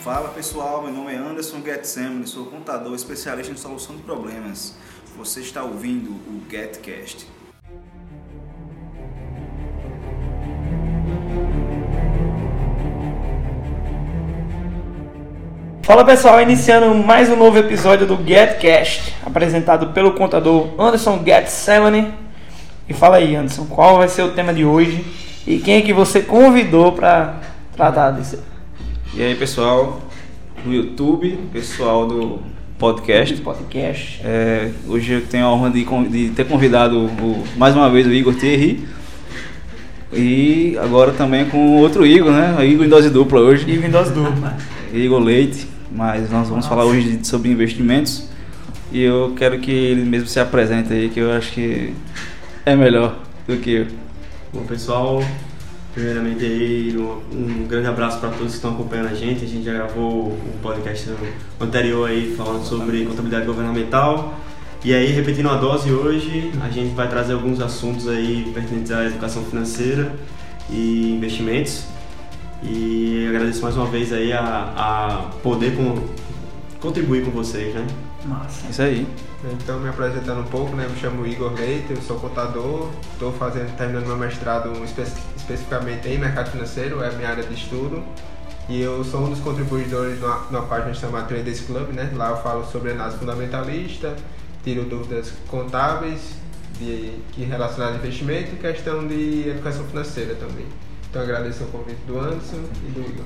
Fala pessoal, meu nome é Anderson Getsemane, sou contador especialista em solução de problemas. Você está ouvindo o GetCast. Fala pessoal, iniciando mais um novo episódio do GetCast, apresentado pelo contador Anderson Getsemane. E fala aí, Anderson, qual vai ser o tema de hoje e quem é que você convidou para tratar disso? E aí pessoal do YouTube, pessoal do podcast. Podcast. É, hoje eu tenho a honra de, de ter convidado o- mais uma vez o Igor Thierry. E agora também com outro Igor, né? O Igor em dose dupla hoje. E Windows dupla. Igor Leite, mas nós vamos falar hoje sobre investimentos. E eu quero que ele mesmo se apresente aí, que eu acho que é melhor do que eu. Bom pessoal, primeiramente aí um, um grande abraço para todos que estão acompanhando a gente. A gente já gravou um podcast anterior aí falando sobre contabilidade governamental. E aí, repetindo a dose hoje, a gente vai trazer alguns assuntos aí pertinentes à educação financeira e investimentos. E agradeço mais uma vez aí a, a poder com- contribuir com vocês, né? Massa. Isso aí. Então, me apresentando um pouco, né? Me chamo Igor Leite, eu sou contador, estou fazendo, terminando meu mestrado espe especificamente em mercado financeiro, é a minha área de estudo. E eu sou um dos contribuidores numa, numa página chamada Traders Club, né? Lá eu falo sobre análise fundamentalista, tiro dúvidas contábeis de, que relacionadas a investimento e questão de educação financeira também. Então agradeço o convite do Anderson e do Igor.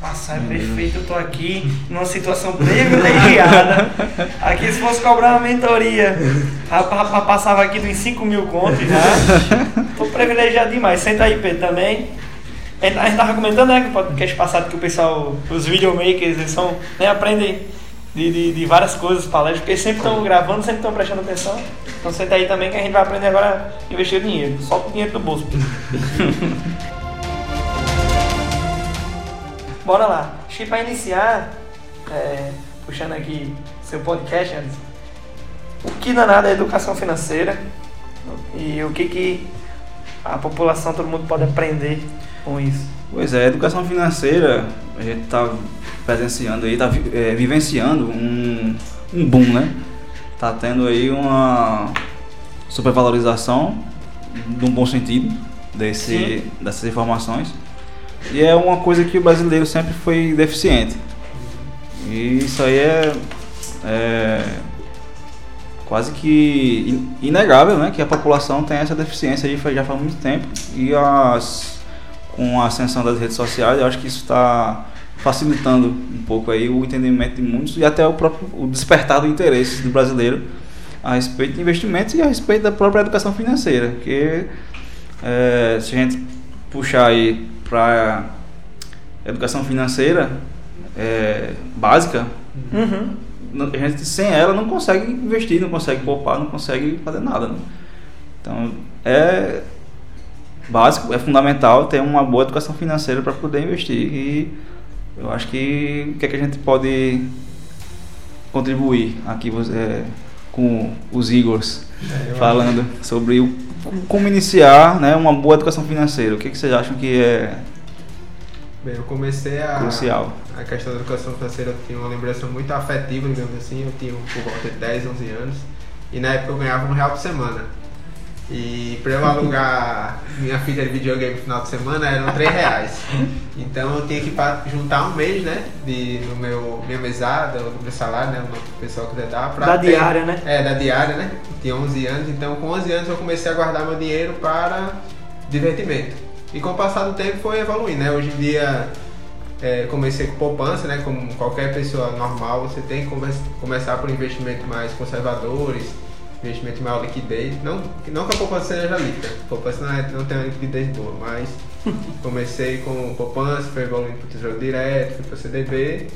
Nossa, é perfeito, eu tô aqui numa situação privilegiada. Aqui se fosse cobrar uma mentoria, rapaz, rapaz, passava aqui dos 5 mil contos já. Tô privilegiado demais. Senta aí, Pedro, também. A gente a gente tava comentando, né, que o podcast passado que o pessoal, os videomakers, eles são, né, aprendem de, de, de várias coisas, palestras, porque sempre estão gravando, sempre estão prestando atenção. Então senta aí também que a gente vai aprender agora a investir dinheiro. Solta o dinheiro do bolso. Bora lá. Acho que para iniciar, é, puxando aqui seu podcast, Anderson, o que danado é educação financeira e o que, que a população, todo mundo pode aprender com isso? Pois é, a educação financeira, a gente está presenciando aí, está vivenciando um, um boom, né? Tá tendo aí uma supervalorização, num bom sentido, desse, Sim. dessas informações. E é uma coisa que o brasileiro sempre foi deficiente. E isso aí é, é quase que in- inegável, né? Que a população tem essa deficiência aí já faz muito tempo. E as, com a ascensão das redes sociais, eu acho que isso está facilitando um pouco aí o entendimento de muitos e até o próprio o despertar do interesse do brasileiro a respeito de investimentos e a respeito da própria educação financeira. Porque é, se a gente puxar aí para educação financeira é, básica, Uhum. a gente sem ela não consegue investir, não consegue poupar, não consegue fazer nada. Né? Então é básico, é fundamental ter uma boa educação financeira para poder investir. E eu acho que o que, é que a gente pode contribuir aqui é, com os Igors É, falando sobre o, como iniciar né, uma boa educação financeira. O que, que vocês acham que é Bem, eu comecei a. crucial? A questão da educação financeira eu tinha uma lembrança muito afetiva, digamos assim. Eu tinha por volta de 10, 11 anos. E na época eu ganhava um real por semana. E pra eu alugar minha fita de videogame no final de semana eram 3 reais. Então eu tinha que juntar um mês, né? De, no meu, minha mesada, ou do meu salário, né? O pessoal quiser dar. Pra Da ter- diária, né? É, da diária, né? Tinha 11 anos. Então com 11 anos eu comecei a guardar meu dinheiro para divertimento. E com o passar do tempo foi evoluindo, né? Hoje em dia é, comecei com poupança, né? Como qualquer pessoa normal, você tem que come- começar por investimentos mais conservadores, investimento de maior liquidez. Não, que- não que a poupança seja líquida, a poupança não, é, não tem uma liquidez boa, mas comecei com poupança, foi evoluindo para o Tesouro Direto, fui para o CDB.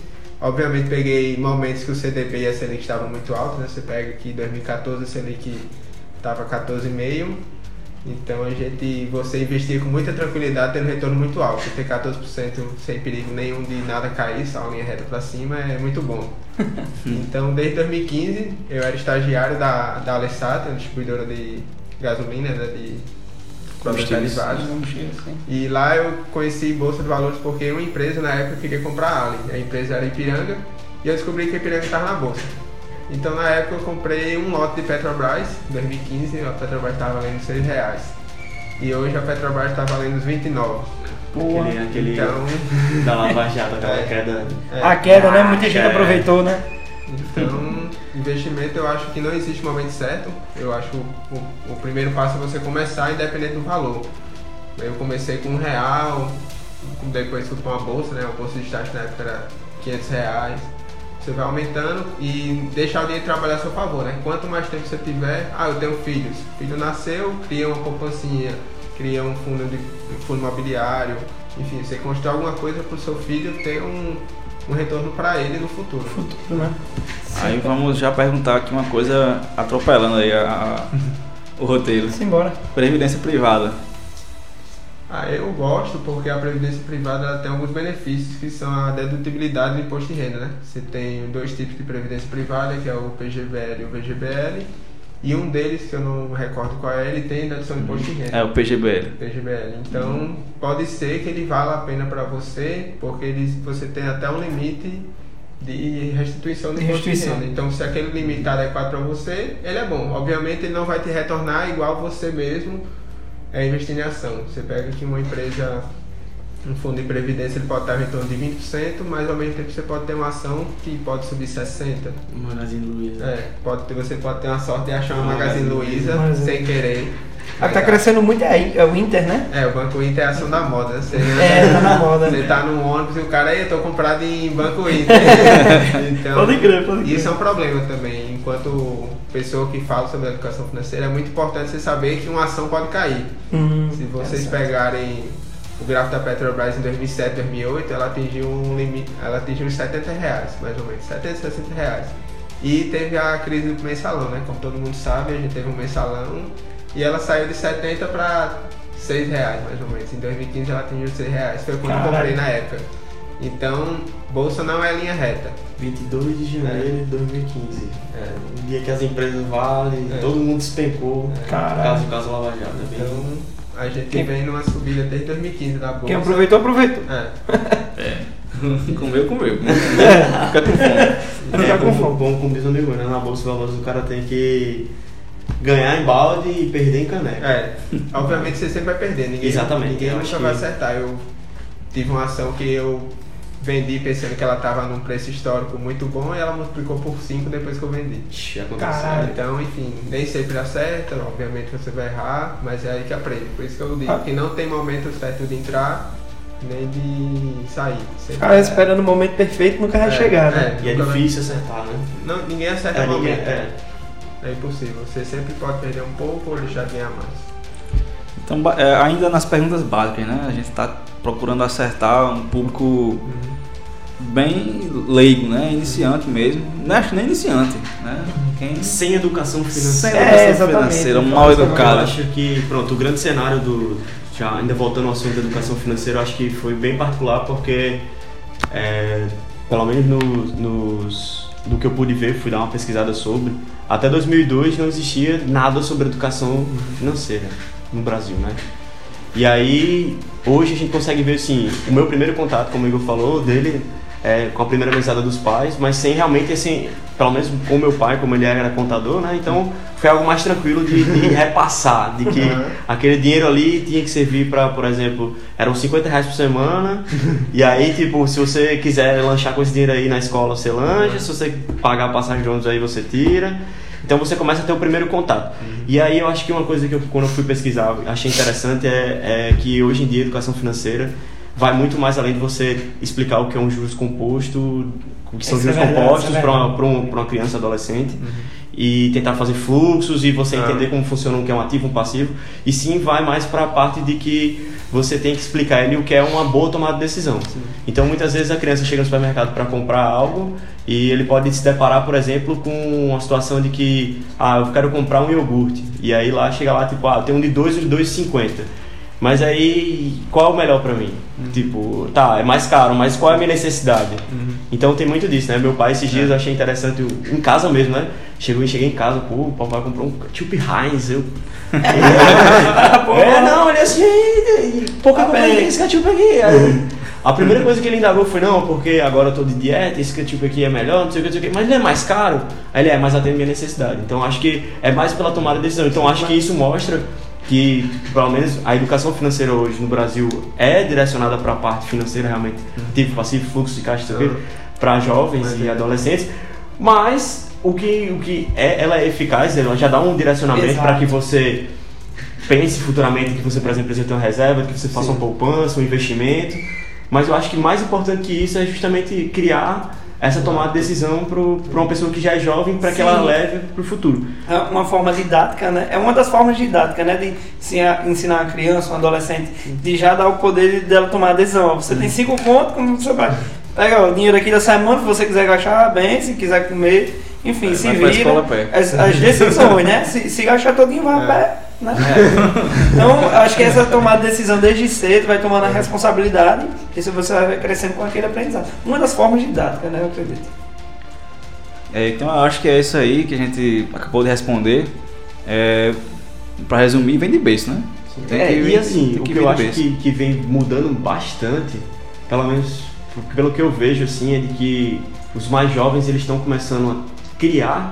Obviamente peguei momentos que o CDB e a Selic estavam muito altos, né? Você pega aqui em 2014 a Selic estava 14,5%. Então a gente, você investir com muita tranquilidade tendo retorno muito alto. Ter 14% sem perigo nenhum de nada cair, só uma linha reta para cima é muito bom. então desde 2015 eu era estagiário da, da Alessat, uma distribuidora de gasolina, né, de produtos derivados. E lá eu conheci Bolsa de Valores porque uma empresa na época queria comprar a Ali. A empresa era Ipiranga e eu descobri que a Ipiranga estava na Bolsa. Então na época eu comprei um lote de Petrobras, em 2015 a Petrobras estava valendo 6 reais. E hoje a Petrobras está valendo uns 29. Porra. Aquele, aquele Então, da Lava Jato, aquela É. queda. é, A queda, né? Muita gente É. aproveitou, né? então investimento eu acho que não existe momento certo. Eu acho que o, o- primeiro passo é você começar independente do valor. Eu comecei com um real, depois fui para uma bolsa, né? A bolsa de estágio na época era 500 reais. Você vai aumentando e deixar o dinheiro trabalhar a seu favor, né? Quanto mais tempo você tiver, ah, eu tenho filhos. Filho nasceu, cria uma poupancinha, cria um fundo, de, um fundo imobiliário, enfim, você constrói alguma coisa para o seu filho ter um, um retorno para ele no futuro. Futuro, né? Aí vamos já perguntar aqui uma coisa atropelando aí a- a- o roteiro. Simbora. Previdência privada. Ah, eu gosto porque a previdência privada ela tem alguns benefícios que são a dedutibilidade do imposto de renda, né? Você tem dois tipos de previdência privada, que é o PGBL e o VGBL, e um deles, que eu não recordo qual é, ele tem dedução de imposto de renda. É o PGBL. PGBL. Então, pode ser que ele valha a pena para você, porque ele, você tem até um limite de restituição do De imposto de restituição. renda. Então, se aquele limite está adequado para você, ele é bom. Obviamente, ele não vai te retornar igual você mesmo é, investir em ação. Você pega aqui uma empresa, um fundo de previdência, ele pode estar em torno de 20%, mas ao mesmo tempo você pode ter uma ação que pode subir 60%. Magazine Luiza. É, pode ter, você pode ter uma sorte de achar uma Magazine Magazine Luiza Magazine. sem querer. A que tá crescendo muito é, é o Inter, né? É, o Banco Inter é ação da moda. né? Você, É, tá na moda. Você tá no ônibus e o cara, aí, eu tô comprado em Banco Inter. então, Pode crer, pode crer. Isso é um problema também. Enquanto pessoa que fala sobre a educação financeira, é muito importante você saber que uma ação pode cair. Hum, Se vocês exato. pegarem o gráfico da Petrobras em 2007, 2008, ela atingiu um limite, ela atingiu uns 70 reais, mais ou menos, 70, 60 reais. E teve a crise do mensalão, né? Como todo mundo sabe, a gente teve um mensalão e ela saiu de 70 para 6 reais, mais ou menos. Em 2015 ela atingiu 6 reais, foi quando eu Caralho. comprei na época. Então, bolsa não é linha reta. 22 de janeiro de 2015. É. O dia que as empresas valem, É. todo mundo despencou. Caralho. Por causa do caso Lava Jato. é bem- Então, a gente Quem- vem numa subida desde 2015 da bolsa. Quem aproveitou, aproveitou. É. comeu, comeu. Fica com fome. Não é, com fome. como diz o amigo, né? Na Bolsa de Valores o cara tem que ganhar em balde e perder em caneca. É, obviamente você sempre vai perder, ninguém, Exatamente, ninguém nunca vai que- acertar. Eu tive uma ação que eu vendi pensando que ela estava num preço histórico muito bom e ela multiplicou por 5 depois que eu vendi. Ixi, aconteceu. Caralho. Então, enfim, nem sempre acerta, obviamente você vai errar, mas é aí que aprende. Por isso que eu digo Ah. que não tem momento certo de entrar nem de sair. Ficar é- esperando o momento perfeito nunca vai É, chegar, né? E é nunca vai- difícil acertar, né? Não, ninguém acerta É, o ninguém- momento. é. É impossível. Você sempre pode perder um pouco ou deixar de ganhar mais. Então, é, ainda nas perguntas básicas, né? A gente está procurando acertar um público bem leigo, né? Iniciante mesmo. Não acho nem iniciante, né? Quem Sem educação sem financeira. É, educação exatamente. financeira, Então, mal é uma Eu educado. acho que, pronto, o grande cenário do. Já, ainda voltando ao assunto da educação financeira, eu acho que foi bem particular porque, é, pelo menos nos, nos, do que eu pude ver, fui dar uma pesquisada sobre, até 2002 não existia nada sobre educação financeira no Brasil, né? E aí, hoje a gente consegue ver, assim, o meu primeiro contato, como o Igor falou, dele é, com a primeira mesada dos pais, mas sem realmente, assim, pelo menos com meu pai, como ele era contador, né? Então foi algo mais tranquilo de, de repassar, de que Uhum. aquele dinheiro ali tinha que servir para, por exemplo, eram 50 reais por semana, e aí, tipo, se você quiser lanchar com esse dinheiro aí na escola, você lancha, se você pagar a passagem de ônibus aí, você tira. Então você começa a ter o primeiro contato. E aí eu acho que uma coisa que eu, quando eu fui pesquisar, achei interessante é, é que hoje em dia a educação financeira vai muito mais além de você explicar o que é um juros composto, o que são é juros verdade, compostos isso é para uma, verdade. pra um- pra uma criança adolescente e tentar fazer fluxos e você Ah. entender como funciona o que é um ativo, um passivo. E sim vai mais para a parte de que você tem que explicar ele o que é uma boa tomada de decisão. Então muitas vezes a criança chega no supermercado para comprar algo e ele pode se deparar, por exemplo, com uma situação de que ah, eu quero comprar um iogurte. E aí lá chega lá tipo, ah, tem um de 2 e um de 2,50. Mas aí, qual é o melhor pra mim? Tipo, tá, é mais caro, mas qual é a minha necessidade? Então tem muito disso, né? Meu pai esses dias eu achei interessante, eu- em casa mesmo, né? Chegou cheguei em casa, pô, o papai comprou um Tube Heinz, eu... é, não, ele assim, "Ei, por que Tá eu comprei bem. esse ketchup aqui? Aí, a primeira coisa que ele indagou foi, não, porque agora eu tô de dieta, esse ketchup aqui é melhor, não sei o que, não sei o que, mas ele é mais caro? Aí ele é, mas atende minha necessidade. Então acho que é mais pela tomada de decisão. Então acho que isso mostra que, pelo menos, a educação financeira hoje no Brasil é direcionada para a parte financeira, realmente, tipo passivo, fluxo de caixa, não sei o quê, para jovens e adolescentes, mas o que, o que é, ela é eficaz, ela já dá um direcionamento para que você pense futuramente que você, por exemplo, precisa ter uma reserva, que você faça uma poupança, um investimento. Mas eu acho que mais importante que isso é justamente criar essa tomada de decisão para uma pessoa que já é jovem, para que ela leve para o futuro. É uma forma didática, né? É uma das formas didáticas, né? De ensinar, ensinar uma criança, um adolescente, de já dar o poder dela tomar a decisão. Você tem cinco contos, como você vai. Pega o dinheiro aqui da semana, se você quiser gastar bem, se quiser comer, enfim, É, se vira. escola a pé. As, as decisões, né? Se, se gastar todinho, vai a pé. Né? Então, acho que essa tomada de decisão desde cedo vai tomando a responsabilidade e se você vai crescendo com aquele aprendizado. Uma das formas didáticas, né? Eu acredito. É, então eu acho que é isso aí que a gente acabou de responder. É, pra resumir, vem de berço, né? Tem É, que e assim, tem o que vir eu acho que, que vem mudando bastante, pelo menos pelo que eu vejo, assim, é de que os mais jovens eles estão começando a criar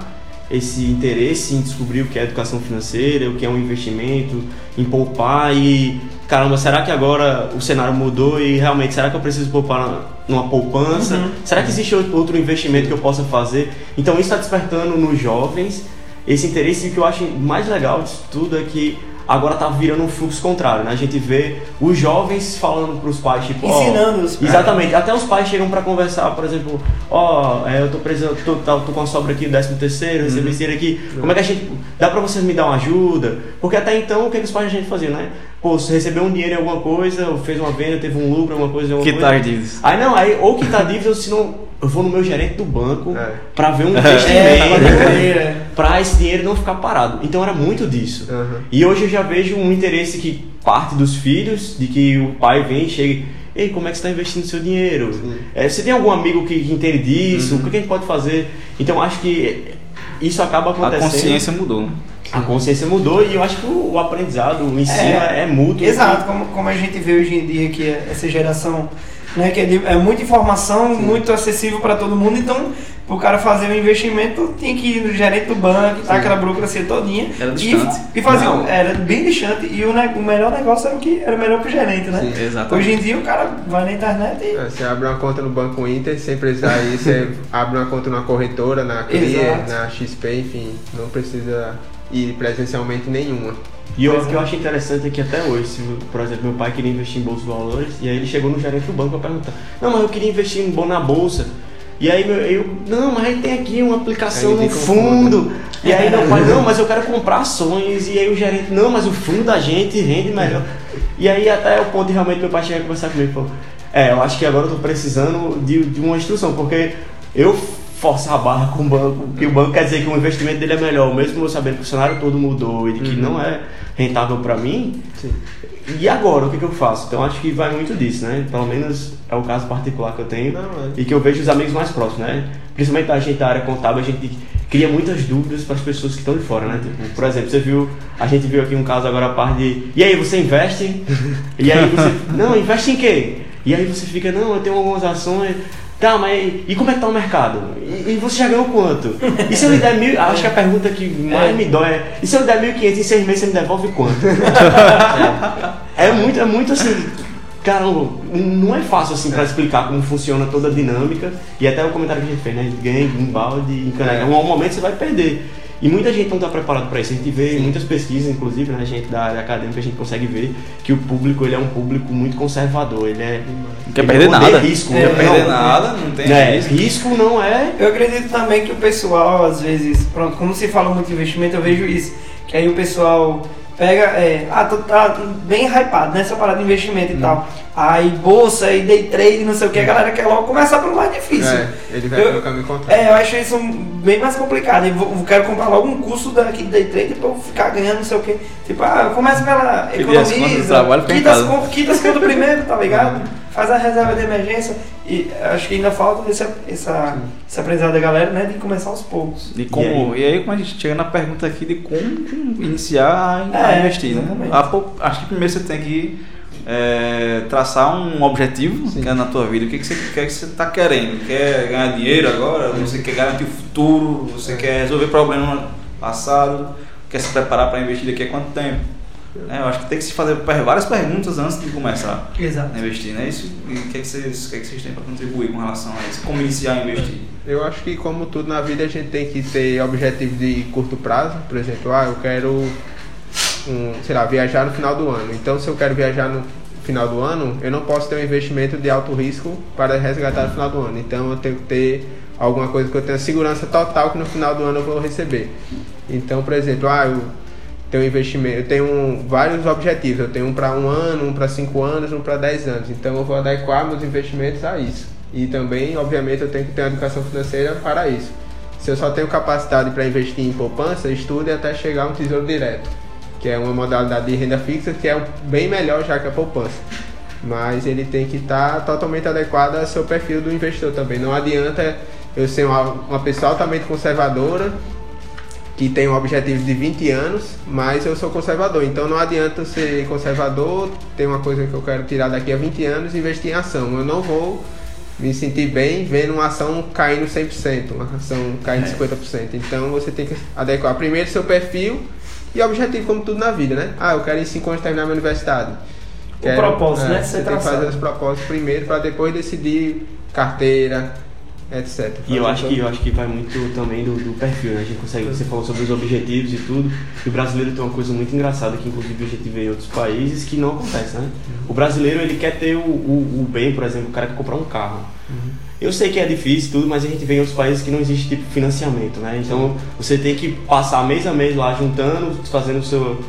esse interesse em descobrir o que é educação financeira, o que é um investimento, em poupar e caramba, será que agora o cenário mudou e realmente será que eu preciso poupar numa poupança? Uhum. Será que existe outro investimento que eu possa fazer? Então isso está despertando nos jovens esse interesse e o que eu acho mais legal disso tudo é que agora tá virando um fluxo contrário, né? A gente vê os jovens falando pros pais, tipo, ó, Ensinando-os. Exatamente. Até os pais chegam pra conversar, por exemplo, ó, é, eu tô precisando, tô, tá- tô com a sobra aqui, décimo terceiro, recebi esse dinheiro aqui. Como é que a gente. Dá pra vocês me dar uma ajuda? Porque até então, o que, que os pais da gente faziam, né? Pô, você recebeu um dinheiro em alguma coisa, ou fez uma venda, teve um lucro, alguma coisa, alguma Quitar coisa. dívidas. Aí não, aí ou quitar dívida, ou se não, eu vou no meu gerente do banco É. pra ver um É, investimento é. pra esse dinheiro não ficar parado. Então era muito disso. Aham. E hoje eu já vejo um interesse que parte dos filhos, de que o pai vem e chega, ei, como é que você está investindo seu dinheiro? É, você tem algum amigo que, que entende disso? Uhum. O que a gente pode fazer? Então acho que isso acaba A acontecendo. consciência mudou, né? A consciência mudou e eu acho que o, aprendizado, o ensino é, É, é mútuo. Exato, como, como a gente vê hoje em dia que essa geração, né, que é, de- é muita informação, muito acessível para todo mundo, então o cara fazer um investimento tinha que ir no gerente do banco, tá aquela burocracia todinha. Era e, distante. e fazer Não. era bem distante e o, o melhor negócio era o que era melhor pro gerente, né? Sim, exatamente. Hoje em dia o cara vai na internet e É, Você abre uma conta no Banco Inter, sem precisar ir, você abre uma conta numa corretora, na Exato. na XP, enfim, não precisa ir presencialmente nenhuma. E o que eu acho interessante é que até hoje, se, por exemplo, meu pai queria investir em bolsa de valores, e aí ele chegou no gerente do banco para perguntar, não, mas eu queria investir em na bolsa. E aí meu, eu, não, mas tem aqui uma aplicação no fundo. E aí meu pai, não, mas eu quero comprar ações. E aí o gerente, não, mas o fundo da gente rende melhor. E aí até o ponto de realmente meu pai chegar a conversar comigo e falou, é, eu acho que agora eu tô precisando de, de uma instrução, porque eu forçar a barra com o banco, que o banco quer dizer que o investimento dele é melhor, mesmo eu sabendo que o cenário todo mudou e de que não é rentável para mim. Sim. E agora, o que, que eu faço? Então acho que vai muito disso, né? Pelo menos é o caso particular que eu tenho Não, é. e que eu vejo os amigos mais próximos, né? Principalmente a gente da área contábil, a gente cria muitas dúvidas para as pessoas que estão de fora, né? Tipo, por exemplo, você viu, a gente viu aqui um caso agora a parte de, e aí, você investe? E aí você, não, investe em quê? E aí você fica, não, eu tenho algumas ações. Tá, mas e como é que tá o mercado? E, e você já ganhou quanto? E se eu lhe der mil. Acho que a pergunta que mais me dói é: e se eu lhe der 1.500 em seis meses, você me devolve quanto? É muito, é muito assim. Caramba, não é fácil assim pra explicar como funciona toda a dinâmica. E até o comentário que a gente fez, né? A gente ganha em balde, em caneca. Em um momento você vai perder. E muita gente não está preparado para isso. A gente vê em muitas pesquisas, inclusive, né, a gente da área acadêmica, a gente consegue ver que o público ele é um público muito conservador. Ele é. Não quer ele perder nada. Risco. Não quer Não, perder nada, não tem né, risco. risco não é. Eu acredito também que o pessoal, às vezes, pronto, como se fala muito de investimento, eu vejo isso. Que aí o pessoal pega, é, ah, tô, tá bem hypado nessa parada de investimento e Hum. tal. Aí bolsa e day trade, não sei o que, a galera quer logo começar pelo mais difícil. É, ele vai Eu- pelo caminho contrário. É, eu acho isso bem mais complicado. Eu vou- eu quero comprar logo um curso daqui de day trade pra eu ficar ganhando não sei o que. Tipo, ah, começa pela Pedir as contas do economiza, trabalho, fica em quita as, casa. con- quita as contas primeiro, tá ligado? Faz a reserva de emergência. E acho que ainda falta esse, essa, esse aprendizado da galera, né? De começar aos poucos. E, como, e, aí? como a gente chega na pergunta aqui de como iniciar a, a É, investir, né? exatamente. A pou- acho que primeiro você tem que é, traçar um objetivo Sim. que é na tua vida. O que, que você quer que você está querendo? Quer ganhar dinheiro agora? Você quer garantir o futuro? Você É. quer resolver problema passado? Quer se preparar para investir daqui a quanto tempo? É, eu acho que tem que se fazer várias perguntas antes de começar Exato. a investir, né? Isso, e o que, é que, vocês, o que, é que vocês têm para contribuir com relação a isso? Como iniciar a investir? Eu acho que como tudo na vida a gente tem que ter objetivos de curto prazo. Por exemplo, ah, eu quero um, sei lá, viajar no final do ano. Então se eu quero viajar no final do ano, eu não posso ter um investimento de alto risco para resgatar no final do ano. Então eu tenho que ter alguma coisa que eu tenha segurança total que no final do ano eu vou receber. Então, por exemplo, ah, eu tenho investimento, eu tenho vários objetivos. Eu tenho um para um ano, um para cinco anos, um para dez anos. Então eu vou adequar meus investimentos a isso. E também, obviamente, eu tenho que ter uma educação financeira para isso. Se eu só tenho capacidade para investir em poupança, estude até chegar a um tesouro direto, que é uma modalidade de renda fixa que é bem melhor já que a poupança. Mas ele tem que estar totalmente adequado ao seu perfil do investidor também. Não adianta eu ser uma, uma pessoa altamente conservadora que tem um objetivo de 20 anos, mas eu sou conservador. Então não adianta eu ser conservador, ter uma coisa que eu quero tirar daqui a 20 anos e investir em ação. Eu não vou me sentir bem vendo uma ação caindo 100%, uma ação caindo 50%. Então você tem que adequar primeiro seu perfil e objetivo, como tudo na vida, né? Ah, eu quero em 5 anos terminar minha universidade. O propósito, né? Você tem que fazer os propósitos primeiro para depois decidir carteira, etc. E eu acho que eu acho que vai muito também do, do perfil, né? A gente consegue, você falou sobre os objetivos e tudo. E o brasileiro tem uma coisa muito engraçada que inclusive eu já tive em outros países que não acontece, né? O brasileiro ele quer ter o, o, o bem, por exemplo, o cara quer comprar um carro. Eu sei que é difícil e tudo, mas a gente vê em outros países que não existe tipo financiamento, né? Então você tem que passar mês a mês lá juntando, fazendo o seu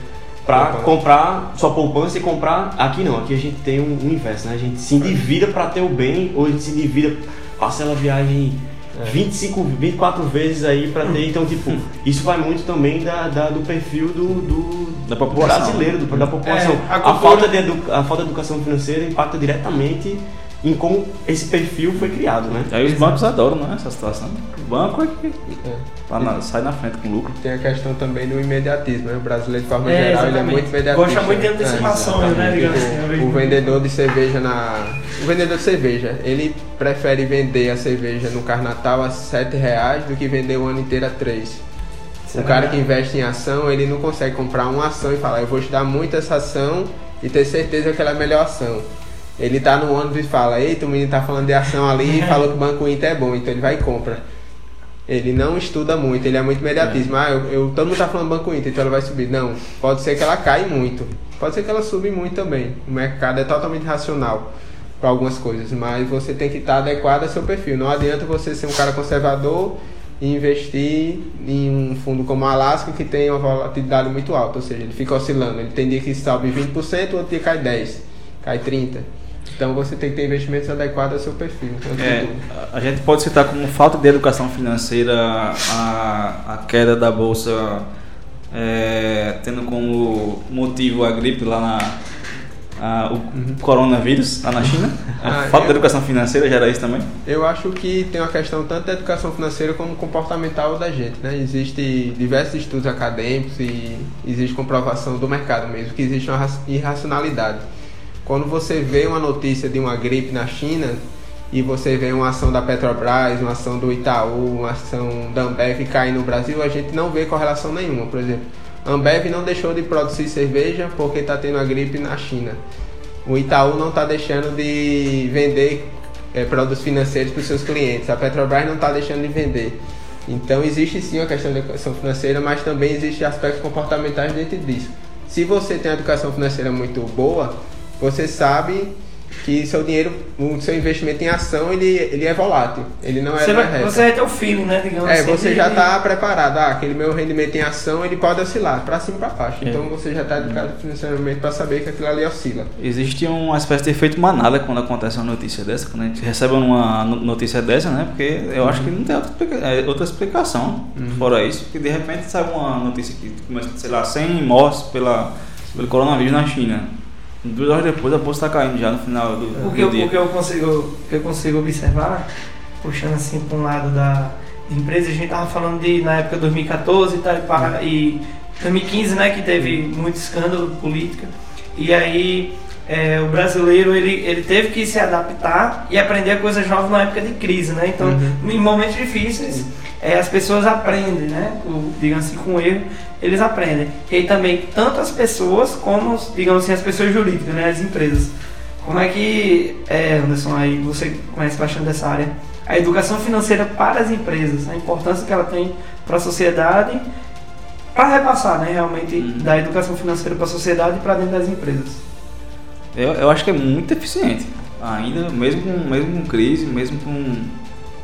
para comprar sua poupança e comprar. Aqui não, aqui a gente tem um, um inverso, né? A gente se endivida para ter o bem, ou a gente se endivida, parcela a viagem É. 25, 24 vezes aí para ter. Então, tipo, isso vai muito também da, da- do perfil do, do, Da população. brasileiro, do- da população. É, a a, cultura- falta de a falta de educação financeira impacta diretamente em como esse perfil foi criado, né? Aí os bancos adoram, né? Essa situação. O banco é que É. tá na- sai na frente com lucro. Tem a questão também do imediatismo, né? O brasileiro, de forma É, geral, ele é exatamente. muito imediatista. Gosta muito de antecipações, né, digamos assim, vejo O, vendedor de cerveja na... O vendedor de cerveja, ele prefere vender a cerveja no Carnatal a 7 reais do que vender o ano inteiro a 3. Isso O é cara que investe em ação, ele não consegue comprar uma ação e falar, eu vou te dar muito essa ação e ter certeza que ela é a melhor ação. Ele tá no ônibus e fala, eita, o menino tá falando de ação ali e falou que o Banco Inter é bom, então ele vai e compra. Ele não estuda muito, ele é muito imediatismo. Ah, eu, eu- todo mundo tá falando Banco Inter, então ela vai subir. Não, pode ser que ela caia muito. Pode ser que ela suba muito também. O mercado é totalmente racional para algumas coisas, mas você tem que estar adequado ao seu perfil. Não adianta você ser um cara conservador e investir em um fundo como a Alaska que tem uma volatilidade muito alta, ou seja, ele fica oscilando. Ele tem dia que sobe 20%, outro dia cai 10, cai 30. Então você tem que ter investimentos adequados ao seu perfil. de É, a- gente pode citar como falta de educação financeira a, a queda da bolsa, é, tendo como motivo a gripe lá na. o coronavírus lá na China. A Ah, falta de eu- educação financeira gera isso também. Eu acho que tem uma questão tanto da educação financeira como comportamental da gente, né? Existem diversos estudos acadêmicos e existe comprovação do mercado mesmo que existe uma ra- irracionalidade. Quando você vê uma notícia de uma gripe na China e você vê uma ação da Petrobras, uma ação do Itaú, uma ação da Ambev cair no Brasil, a gente não vê correlação nenhuma. Por exemplo, a Ambev não deixou de produzir cerveja porque está tendo a gripe na China. O Itaú não está deixando de vender eh, produtos financeiros para os seus clientes. A Petrobras não está deixando de vender. Então existe sim a questão da educação financeira, mas também existe aspectos comportamentais dentro disso. Se você tem uma educação financeira muito boa, você sabe que seu dinheiro, o seu investimento em ação, ele, ele é volátil. Ele não é Você vai, reta. você vai ter o feeling, né? Digamos É, assim, você já está preparado. Ah, aquele meu rendimento em ação, ele pode oscilar para cima e para baixo. É. Então você já está educado financeiramente para saber que aquilo ali oscila. Existe uma espécie de efeito manada quando acontece uma notícia dessa, quando a gente recebe uma no- notícia dessa, né? Porque eu acho que não tem outra, explica- é, outra explicação fora isso, porque de repente sai uma notícia que começa, sei lá, 100 mortes pela, pelo coronavírus na China. Duas horas depois a bolsa está caindo já no final do, O do que, eu, dia. o que eu consigo, eu consigo observar, puxando assim para um lado da empresa, a gente tava falando de na época de 2014 e tal, e para- e 2015, né, que teve muito escândalo político. E aí é, o brasileiro ele, ele teve que se adaptar e aprender coisas novas na época de crise, né? Então, Uhum. em momentos difíceis, é, as pessoas aprendem, né? O, digamos assim, com erro, eles aprendem. E aí também, tanto as pessoas como, digamos assim, as pessoas jurídicas, né? As empresas. Como é que, é, Anderson, aí você conhece bastante dessa área, a educação financeira para as empresas, a importância que ela tem para a sociedade, para repassar, né, realmente, Uhum. da educação financeira para a sociedade e para dentro das empresas. Eu, eu acho que é muito eficiente. Ainda, mesmo com, mesmo com crise, mesmo com,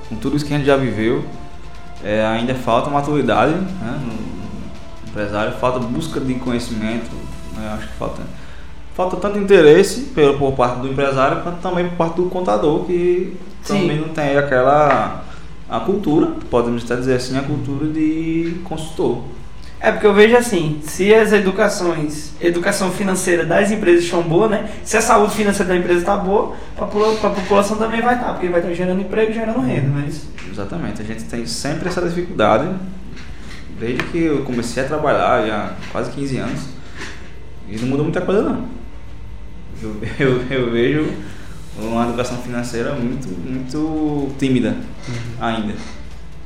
com tudo isso que a gente já viveu, é, ainda falta maturidade né, no empresário, falta busca de conhecimento, né, acho que falta, falta tanto interesse pelo, por parte do empresário quanto também por parte do contador, que Sim. também não tem aquela a cultura, podemos até dizer assim, a cultura de consultor. É porque eu vejo assim, se as educações, educação financeira das empresas estão boas, né? Se a saúde financeira da empresa está boa, para a população também vai estar, porque vai estar gerando emprego e gerando renda, não é isso? Exatamente, a gente tem sempre essa dificuldade, desde que eu comecei a trabalhar, já há quase 15 anos, e não muda muita coisa não. Eu, eu, eu vejo uma educação financeira muito, muito tímida ainda.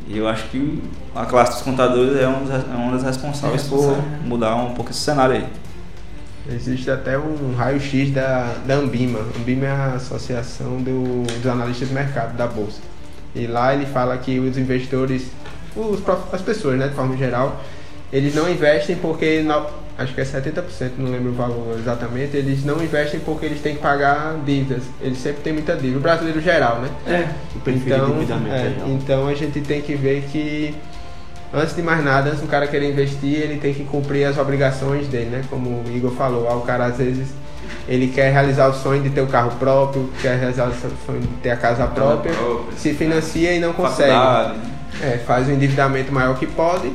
E eu acho que a classe dos contadores é uma das, é uma das responsáveis É por mudar um pouco esse cenário aí. Existe até um raio-x da, da Ambima. Ambima é a associação do, dos analistas de mercado da Bolsa. E lá ele fala que os investidores, os, as pessoas, né, de forma geral, eles não investem porque, acho que é 70%, não lembro o valor exatamente, eles não investem porque eles têm que pagar dívidas. Eles sempre têm muita dívida. O brasileiro geral, né? É. O Então, é, é então a gente tem que ver que antes de mais nada, antes do cara querer investir, ele tem que cumprir as obrigações dele, né? Como o Igor falou, ah, o cara às vezes ele quer realizar o sonho de ter o carro próprio, quer realizar o sonho de ter a casa própria, se financia e não consegue. Faculdade? É, faz um endividamento maior que pode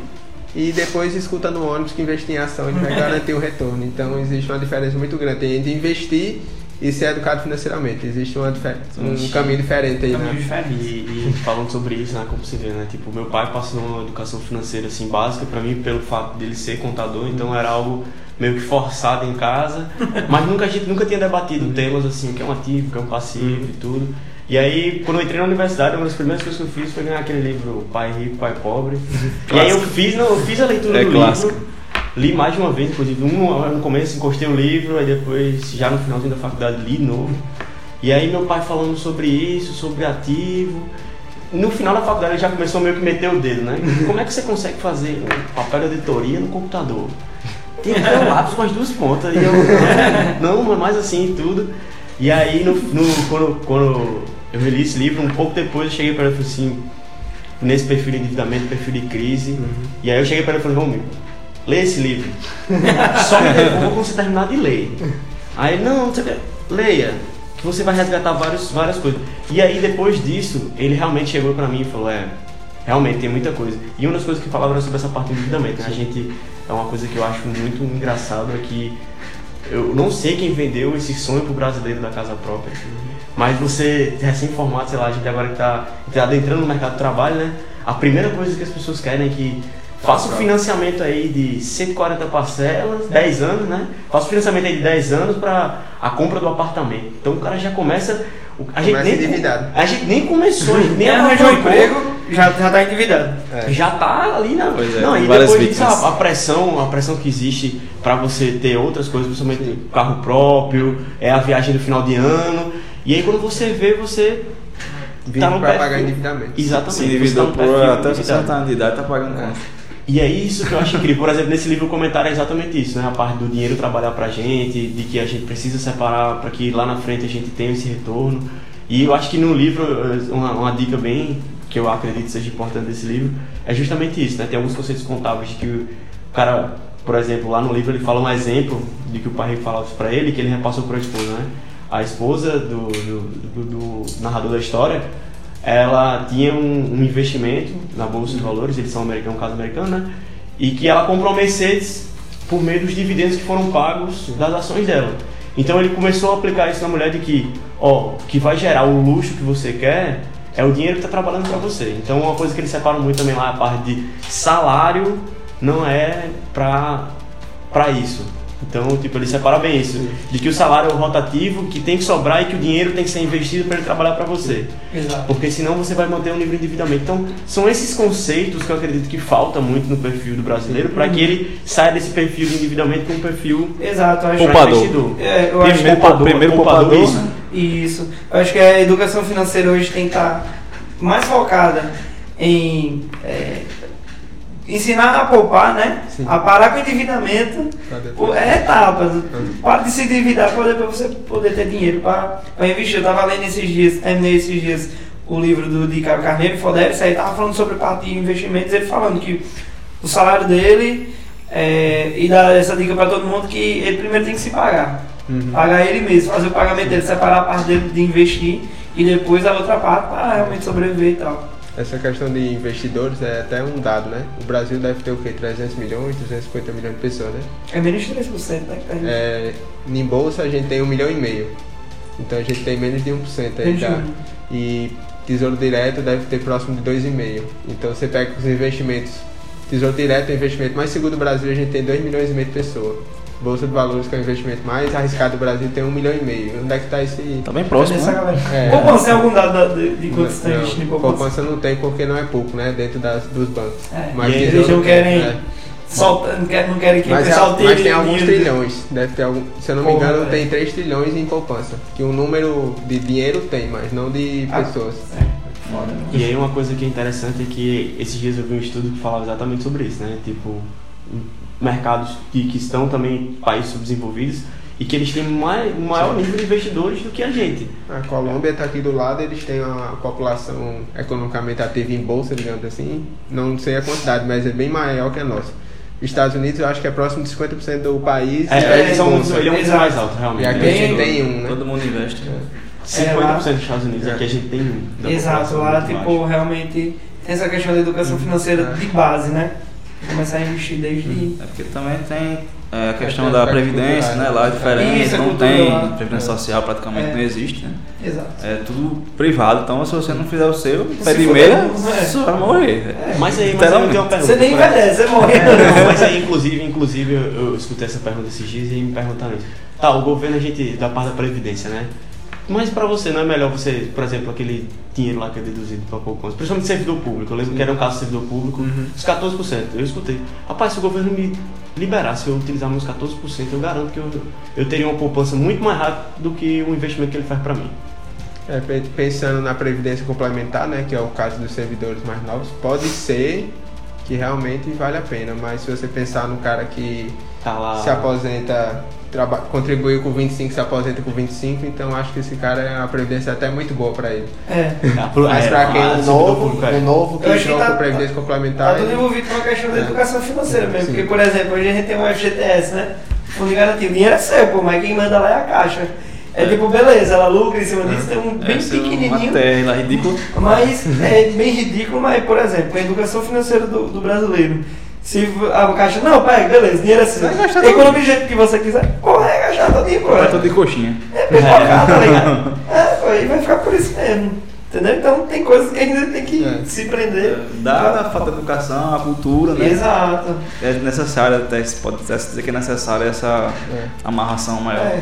e depois escuta no ônibus que investir em ação ele vai garantir o retorno. Então existe uma diferença muito grande entre investir e ser educado financeiramente. Existe uma difer- um caminho diferente aí, Caminho né? diferente. E, e falando sobre isso, né, como você vê, né, tipo, meu pai passou uma educação financeira assim básica para mim pelo fato dele ser contador, então era algo meio que forçado em casa, mas nunca a gente nunca tinha debatido temas assim, o que é um ativo, o que é um passivo e tudo. E aí, quando eu entrei na universidade, uma das primeiras coisas que eu fiz foi ganhar aquele livro Pai Rico, Pai Pobre. e aí eu fiz, não, eu fiz a leitura É do clássico. livro. Li mais de uma vez, inclusive, um no começo encostei o livro, aí depois, já no finalzinho da faculdade, li de novo. E aí meu pai falando sobre isso, sobre ativo. No final da faculdade ele já começou meio que meter o dedo, né? Como é que você consegue fazer um papel de editoria no computador? Tem ter um lápis com as duas pontas. E eu, não, não mais assim e tudo. E aí, no, no- quando, quando eu reli esse livro, um pouco depois eu cheguei para ele e falei assim, nesse perfil de endividamento, perfil de crise. E aí eu cheguei para ele e falei, vamos, lê esse livro. Só me devolva quando você terminar de ler. Aí, não, você leia, que você vai resgatar vários, várias coisas. E aí, depois disso, ele realmente chegou pra mim e falou, é, realmente tem muita coisa. E uma das coisas que falava era sobre essa parte do endividamento. né? A gente, é uma coisa que eu acho muito engraçado, é que eu não sei quem vendeu esse sonho pro brasileiro da casa própria. Mas você, recém-formado, sei lá, a gente agora que tá, tá adentrando no mercado do trabalho, né? A primeira coisa que as pessoas querem é que faça um financiamento aí de 140 parcelas, 10 anos, né? Faça um financiamento aí de 10 anos para a compra do apartamento. Então o cara já começa. A gente, Começa nem, endividado. a gente nem começou, a gente nem Nem arranjou um emprego, já, já tá endividado. É. Já tá ali na. Pois é, não, e depois disso, a, a pressão, a pressão que existe para você ter outras coisas, principalmente carro próprio, é a viagem do final de ano. E aí quando você vê, você Vive tá no para perfil. pagar endividamento. Exatamente. Se você endividou tá por até. 60 anos de idade, tá pagando É. conta. E é isso que eu acho incrível. Por exemplo, nesse livro o comentário é exatamente isso, né? A parte do dinheiro trabalhar pra gente, de que a gente precisa separar para que lá na frente a gente tenha esse retorno. E eu acho que no livro, uma, uma dica bem que eu acredito seja importante desse livro é justamente isso, né? Tem alguns conceitos contábeis de que o cara, por exemplo, lá no livro ele fala um exemplo de que o pai falava isso pra ele, que ele repassou para a esposa, né? A esposa do, do, do, do narrador da história ela tinha um, um, investimento na bolsa de valores, eles são americanos, caso americano, né? E que ela comprou Mercedes por meio dos dividendos que foram pagos das ações dela. Então ele começou a aplicar isso na mulher de que, ó, que vai gerar o luxo que você quer é o dinheiro que está trabalhando para você. Então uma coisa que eles separam muito também lá a parte de salário não é para isso. Então, tipo, ele separa bem isso. De que o salário é o rotativo, que tem que sobrar e que o dinheiro tem que ser investido para ele trabalhar para você. Exato. Porque senão você vai manter um nível de endividamento. Então, são esses conceitos que eu acredito que falta muito no perfil do brasileiro para que ele saia desse perfil de endividamento para um perfil Exato, eu acho poupador. investidor. É, eu acho Primeiro, poupador, primeiro poupador, poupador, isso. Isso. Eu acho que a educação financeira hoje tem que estar mais focada em é, ensinar a poupar, né? Sim. A parar com o endividamento. Pra depois. Pô, É etapas. Para de se endividar para depois você poder ter dinheiro para investir. Eu estava lendo esses dias, terminei esses dias o livro do de Caio Carneiro, Fodério, isso aí estava falando sobre parte de investimentos, ele falando que o salário dele é, e dá essa dica para todo mundo que ele primeiro tem que se pagar. Uhum. Pagar ele mesmo, fazer o pagamento dele, separar a parte dele de investir e depois a outra parte para realmente sobreviver e tal. Essa questão de investidores é até um dado, né? O Brasil deve ter o quê? 300 milhões, 250 milhões de pessoas, né? É menos de 3%, né? É, em bolsa a gente tem um milhão e meio. Então a gente tem menos de 1% aí, tá? E tesouro direto deve ter próximo de 2,5. Então você pega os investimentos. Tesouro direto é o investimento mais seguro do Brasil, a gente tem 2 milhões e meio de pessoas. Bolsa de valores, que é o investimento mais arriscado do Brasil, tem 1 milhão e meio. Onde é que tá esse. Tá bem próximo, né? galera. É. Poupança é algum dado da- de, de quanto você está investindo em poupança? poupança não tem porque não é pouco, né? Dentro das, dos bancos. É. Aí, Eles não querem é. soltar, não querem, não querem que o Mas, é- pessoal tire mas tem alguns dinheiro. trilhões. Deve ter algum, se eu não me Porra, engano, velho. tem 3 trilhões em poupança. Que o número de dinheiro tem, mas não de Ah. pessoas. É, foda. E aí uma coisa que é interessante é que esses dias eu vi um estudo que falava exatamente sobre isso, né? Tipo, mercados que, que estão também em países subdesenvolvidos e que eles têm mais, um maior nível de investidores do que a gente. A Colômbia está aqui do lado, eles têm uma população economicamente ativa em bolsa, digamos assim. Não sei a quantidade, mas é bem maior que a nossa. Estados Unidos eu acho que é próximo de 50% do país. É, em eles são ele é muito Exato. mais alto, realmente. E aqui a gente tem um, né? Todo mundo investe. 50% dos Estados Unidos, aqui a gente tem um. Exato, lá tipo, baixo. realmente tem essa questão da educação financeira de base, né? Começar a investir desde. É porque também tem é, a questão É, da aspecto previdência, cultural, né? Lá é diferente, Isso, é não tem lá. previdência social, praticamente É. não existe, né? Exato. É tudo privado, então se você não fizer o seu, pé Se de meia, é. você vai morrer. Mas aí, mas aí eu tenho uma pergunta. Você nem envelhece, você morre. Não, mas aí, inclusive, inclusive eu, eu escutei essa pergunta esses dias e me perguntaram isso. Tá, o governo a gente da parte da previdência, né? Mas pra você não é melhor você, por exemplo, aquele dinheiro lá que é deduzido pra poupança, principalmente servidor público. Eu lembro que era um caso de servidor público, Uhum. os 14%. Eu escutei. Rapaz, se o governo me liberasse eu utilizar meus 14%, eu garanto que eu, eu teria uma poupança muito mais rápida do que o investimento que ele faz pra mim. É, pe- pensando na previdência complementar, né, que é o caso dos servidores mais novos, pode ser que realmente vale a pena, mas se você pensar no cara que Tá lá. se aposenta, contribuiu com 25, se aposenta com 25, então acho que esse cara, a previdência é até muito boa pra ele. É. Mas pra quem é novo, é. um novo que entrou tá- com previdência Tá complementar, tudo ele- envolvido com a questão da É. educação financeira mesmo. Sim. Porque, por exemplo, hoje a gente tem um FGTS, né? Fundo de garantia. O dinheiro é seu, pô, mas quem manda lá é a caixa. É, tipo, beleza, ela lucra em cima disso, tem um bem é pequenininho. tela ridícula. Mas é bem ridículo, mas, por exemplo, a educação financeira do, do brasileiro. Se a caixa, não, pega, beleza, dinheiro é seu. Vai gastar Economia do jeito que você quiser, porra, é gastar todinho, pô. Vai todo de coxinha. É pipocar, tá ligado? É, pô, vai ficar por isso mesmo. Entendeu? Então tem coisas que ainda tem que É. se prender. Dada a falta de educação, a cultura, né? Exato. É necessário, até, se pode até se dizer que é necessário essa É. amarração maior. É.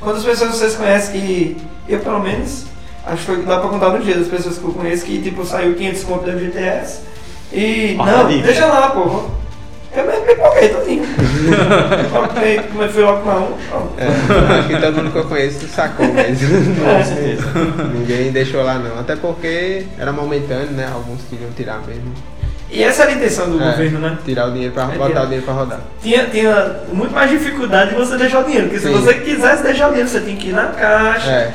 Quantas pessoas vocês conhecem que, eu pelo menos, acho que foi- dá pra contar no dia das pessoas que eu conheço que, tipo, saiu 500 conto da FGTS e, Passa não, deixa lá, pô. Eu mesmo pipoquei todinho. Pipoquei, fui logo com um. É, acho que todo mundo que eu conheço sacou mesmo. Certeza. Ninguém deixou lá não. Até porque era momentâneo, né? Alguns queriam tirar mesmo. E essa era a intenção do É, governo, né? Tirar o dinheiro pra É, botar o dinheiro pra rodar. Tinha, tinha muito mais dificuldade de você deixar o dinheiro. Porque se Sim. você quisesse deixar o dinheiro, você tinha que ir na caixa É,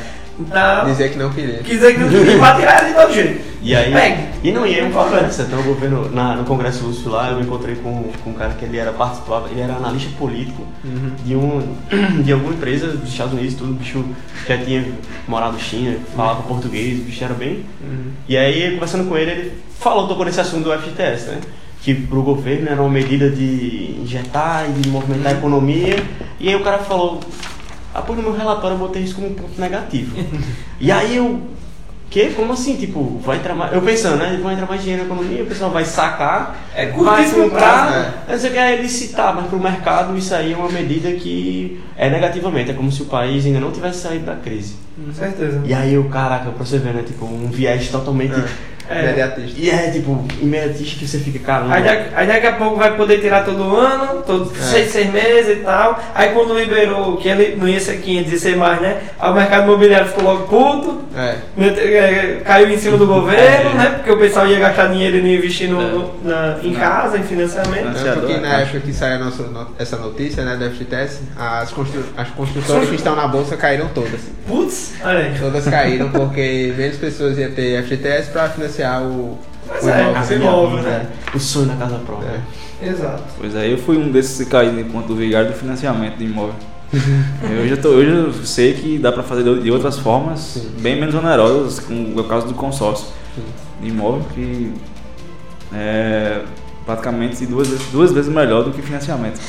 tal. dizer que não queria. Quiser que não queria, pra tirar de todo jeito. E aí, Pegue. e não, e aí um fato dessa, então o governo, na, no Congresso Russo lá, eu me encontrei com, com um cara que ele era participava, ele era analista político de, um, de alguma empresa dos Estados Unidos, tudo, o bicho já tinha morado na China, falava português, o bicho era bem. E aí, conversando com ele, ele falou, tocou nesse assunto do FGTS, né? Que pro governo era uma medida de injetar e de movimentar a economia. E aí o cara falou, ah, pois no meu relatório eu botei isso como um ponto negativo. e aí eu, que? Como assim? Tipo, vai entrar mais. Eu pensando, né? Vai entrar mais dinheiro na economia, o pessoal vai sacar, É vai prazo. comprar, não sei o que, é licitar, mas pro mercado isso aí é uma medida que é negativamente, é como se o país ainda não tivesse saído da crise. Com certeza. E aí o caraca, pra você ver, né? Tipo, um viés totalmente. É. Imediatista. E é tipo, imediatista que você fica, caramba. Aí, daqui- aí daqui a pouco vai poder tirar todo ano, todos É. seis, seis meses e tal. Aí quando liberou que ele não ia ser 500, ia ser mais, né? Aí o mercado imobiliário ficou logo puto, É. é, caiu em cima do governo, né? Porque o pessoal ia gastar dinheiro e não ia investir no, no- na- em Não. casa, em financiamento. Não. Tanto que na época que saiu nossa, no- essa notícia, né, da FGTS, as, constru, as construtoras que estão na bolsa caíram todas. Putz, olha aí. Todas caíram porque menos pessoas iam ter FGTS para financiar o, Pois o é, imóvel. casa imóvel, né? O sonho da casa própria. É. Exato. Pois é, eu fui um desses que ponto do vigário do financiamento de imóvel. eu já tô, hoje eu sei que dá para fazer de outras formas, Sim. bem menos onerosas, como é o caso do consórcio de imóvel, que é praticamente duas, vezes- duas vezes melhor do que financiamento.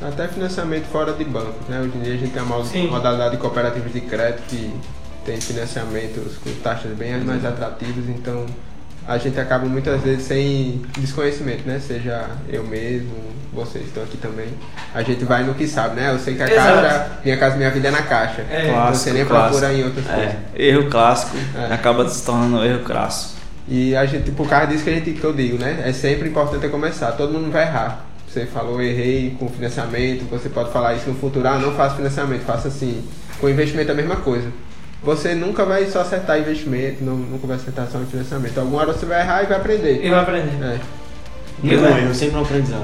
Até financiamento fora de banco, né? Hoje em dia a gente tem a Sim. modalidade de cooperativas de crédito que tem financiamentos com taxas bem mais atrativas, então a gente acaba muitas vezes sem desconhecimento, né? Seja eu mesmo, vocês estão aqui também. A gente vai no que sabe, né? Eu sei que a Exato. caixa, minha casa minha vida é na caixa. É. Então você nem Clássico, procura em outras coisas. É, erro clássico É. acaba se tornando erro crasso. E a gente, por causa disso que, a gente, que eu digo, né? É sempre importante começar. Todo mundo vai errar. Você falou, errei com financiamento, você pode falar isso no futuro, ah, não faça financiamento, faça assim. Com investimento é a mesma coisa. Você nunca vai só acertar investimento, não, nunca vai acertar só financiamento. Alguma hora você vai errar e vai aprender. E vai aprender. É, É. erro, sempre um aprendizado.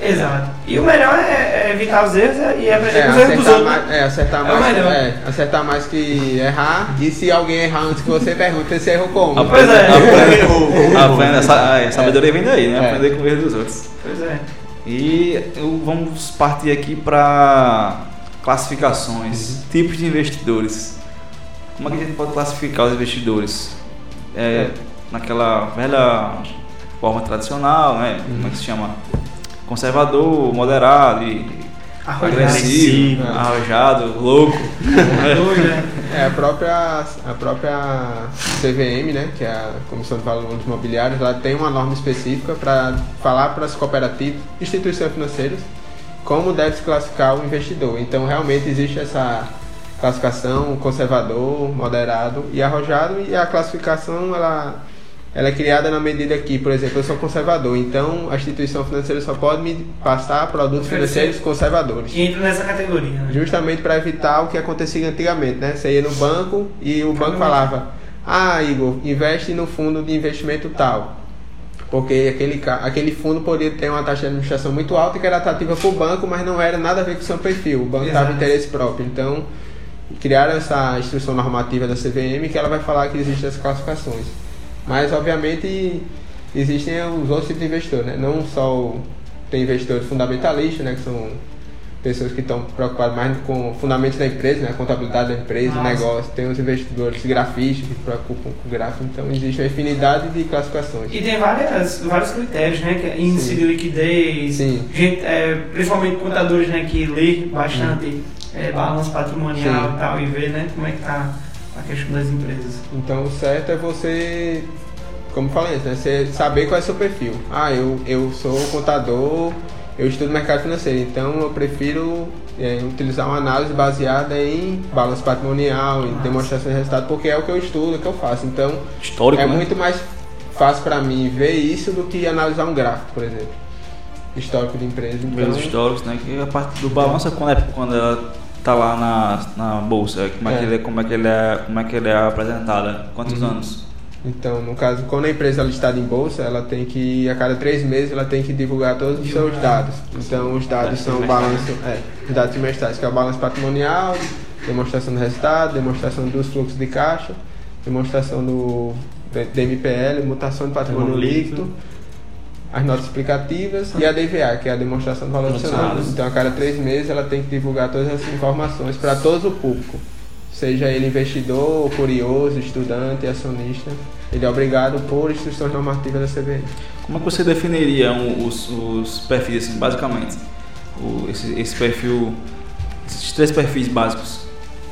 é. Exato. E o melhor é, é evitar os erros e aprender É, com os erros dos acertar outros. mais, é, acertar É mais, é, acertar mais que errar. E se alguém errar antes que você pergunta, você errou como? Pois é. Essa, a sabedoria vem daí, né? É. Aprender com o erro dos outros. Pois é. E eu- vamos partir aqui para classificações, tipos de investidores. Como é que a gente pode classificar os investidores? É, naquela velha forma tradicional, né? Como é que se chama? Conservador, moderado, e Arrojado. agressivo, arrojado, louco. Né? É, a própria, a própria CVM, né, que é a Comissão de Valores Imobiliários, ela tem uma norma específica para falar para as cooperativas, instituições financeiras, como deve se classificar o investidor. Então, realmente existe essa classificação conservador, moderado e arrojado, e a classificação ela, ela é criada na medida que, por exemplo, eu sou conservador, então a instituição financeira só pode me passar produtos financeiros conservadores. Que entra nessa categoria. Né? Justamente para evitar o que acontecia antigamente, né? Você ia no banco e o banco falava: Ah, Igor, investe no fundo de investimento tal. Porque aquele, aquele fundo poderia ter uma taxa de administração muito alta e que era atrativa para o banco, mas não era nada a ver com o seu perfil. O banco estava interesse próprio. Então, criaram essa instrução normativa da CVM que ela vai falar que existem as classificações. Mas, obviamente, existem os outros tipos de investidores, né? Não só tem investidores fundamentalistas, né? Que são pessoas que estão preocupadas mais com fundamentos da empresa, né? A contabilidade da empresa, o Nossa. negócio. Tem os investidores grafistas que se preocupam com o gráfico. Então, existe uma infinidade de classificações. E tem várias, vários critérios, né? Que é índice Sim. de liquidez, Sim. gente, é, principalmente contadores né, que lê bastante é, balanço patrimonial Sim. e tal, e vê né, como é que tá a questão das empresas. Então o certo é você, como falei antes, né? Você saber qual é o seu perfil. Ah, eu, eu sou contador, eu estudo mercado financeiro, então eu prefiro é, utilizar uma análise baseada em balanço patrimonial, em Nossa. demonstração de resultado, porque é o que eu estudo, é o que eu faço. Então Histórico, é né? muito mais fácil para mim ver isso do que analisar um gráfico, por exemplo. Histórico de empresa. Então, Ver os históricos, né? Que a parte do balanço é quando, é quando ela tá lá na, na bolsa, como é, É. que ele, é- como, é que ele é, como é que ele é apresentada, quantos Uhum. anos. Então, no caso, quando a empresa ela está em bolsa, ela tem que, a cada três meses, ela tem que divulgar todos os seus dados. Então, os dados são o balanço, é, os dados trimestrais, que é o balanço patrimonial, demonstração do resultado, demonstração dos fluxos de caixa, demonstração do DMPL, mutação de patrimônio líquido, as notas explicativas e a DVA, que é a demonstração do valor adicionado. Então, a cada três meses, ela tem que divulgar todas essas informações para todo o público seja ele investidor, curioso, estudante, acionista, ele é obrigado por instruções normativas da CVM. Como é que você definiria os, os, perfis, assim, basicamente? O, esse, esse, perfil, esses três perfis básicos?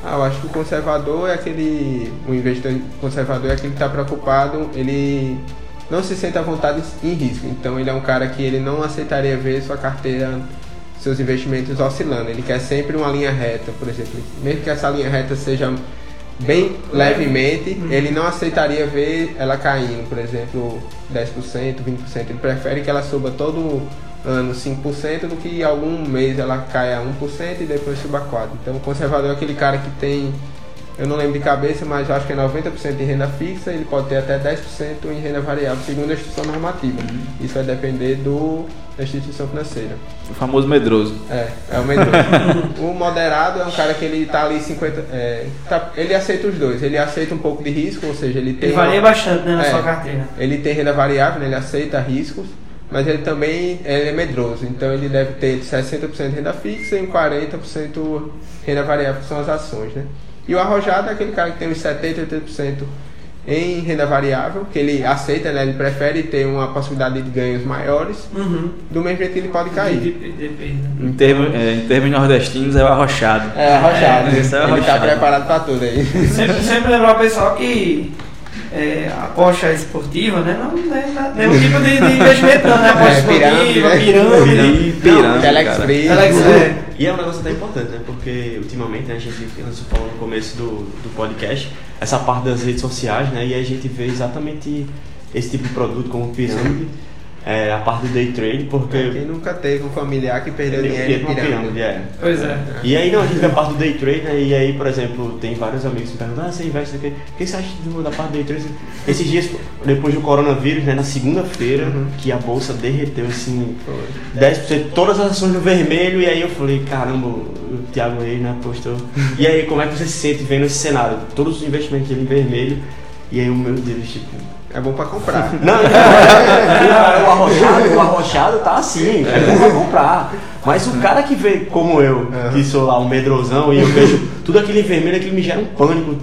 Ah, eu acho que o conservador é aquele, o investidor conservador é aquele que está preocupado, ele não se sente à vontade em risco. Então ele é um cara que ele não aceitaria ver sua carteira seus investimentos oscilando. Ele quer sempre uma linha reta, por exemplo. Mesmo que essa linha reta seja bem levemente, ele não aceitaria ver ela caindo, por exemplo, 10%, 20%. Ele prefere que ela suba todo ano 5% do que algum mês ela caia 1% e depois suba 4%. Então o conservador é aquele cara que tem eu não lembro de cabeça, mas acho que é 90% em renda fixa, ele pode ter até 10% em renda variável, segundo a instituição normativa. Uhum. Isso vai depender do, da instituição financeira. O famoso medroso. É, é o medroso. o moderado é um cara que ele está ali 50. É, tá, ele aceita os dois. Ele aceita um pouco de risco, ou seja, ele tem. Ele varia uma, bastante né, na é, sua carteira. Ele tem renda variável, né, ele aceita riscos mas ele também ele é medroso, então ele deve ter 60% de renda fixa e 40% renda variável, que são as ações, né? E o arrojado é aquele cara que tem uns 70%, 80% em renda variável, que ele aceita, né? ele prefere ter uma possibilidade de ganhos maiores, uhum. do mesmo jeito que ele pode cair. Depende. Em termos, é, em termos nordestinos é o arrochado. É, arrochado. É, é ele está preparado para tudo aí. Sempre, sempre lembrar o pessoal que é, aposta esportiva, né? Não, não é nenhum tipo de, de investimento, não, né? Aposta é, esportiva, pirâmide, pirâmide, pirâmide, Telex Free. É. E é um negócio até importante, né? Porque ultimamente né, a gente, falou no começo do, do podcast, essa parte das redes sociais, né? E a gente vê exatamente esse tipo de produto como pirâmide. Sim é, a parte do day trade, porque. É, quem nunca teve um familiar que perdeu dinheiro em pirâmide. pirâmide é. Pois é. E aí, não, a gente vê a parte do day trade, né? E aí, por exemplo, tem vários amigos que me perguntam: ah, você investe aqui? O que você acha da parte do day trade? Esses dias, depois do coronavírus, né? Na segunda-feira, uhum. que a bolsa derreteu assim, 10%, todas as ações no vermelho, e aí eu falei: caramba, o Thiago aí, né? Postou. e aí, como é que você se sente vendo esse cenário? Todos os investimentos dele em vermelho, e aí, o meu Deus, tipo é bom pra comprar. Não, não, o arrochado, o arrochado tá assim, é bom pra comprar. Mas o cara que vê como eu, que sou lá um medrosão, e eu vejo tudo aquele vermelho, aquilo me gera um pânico.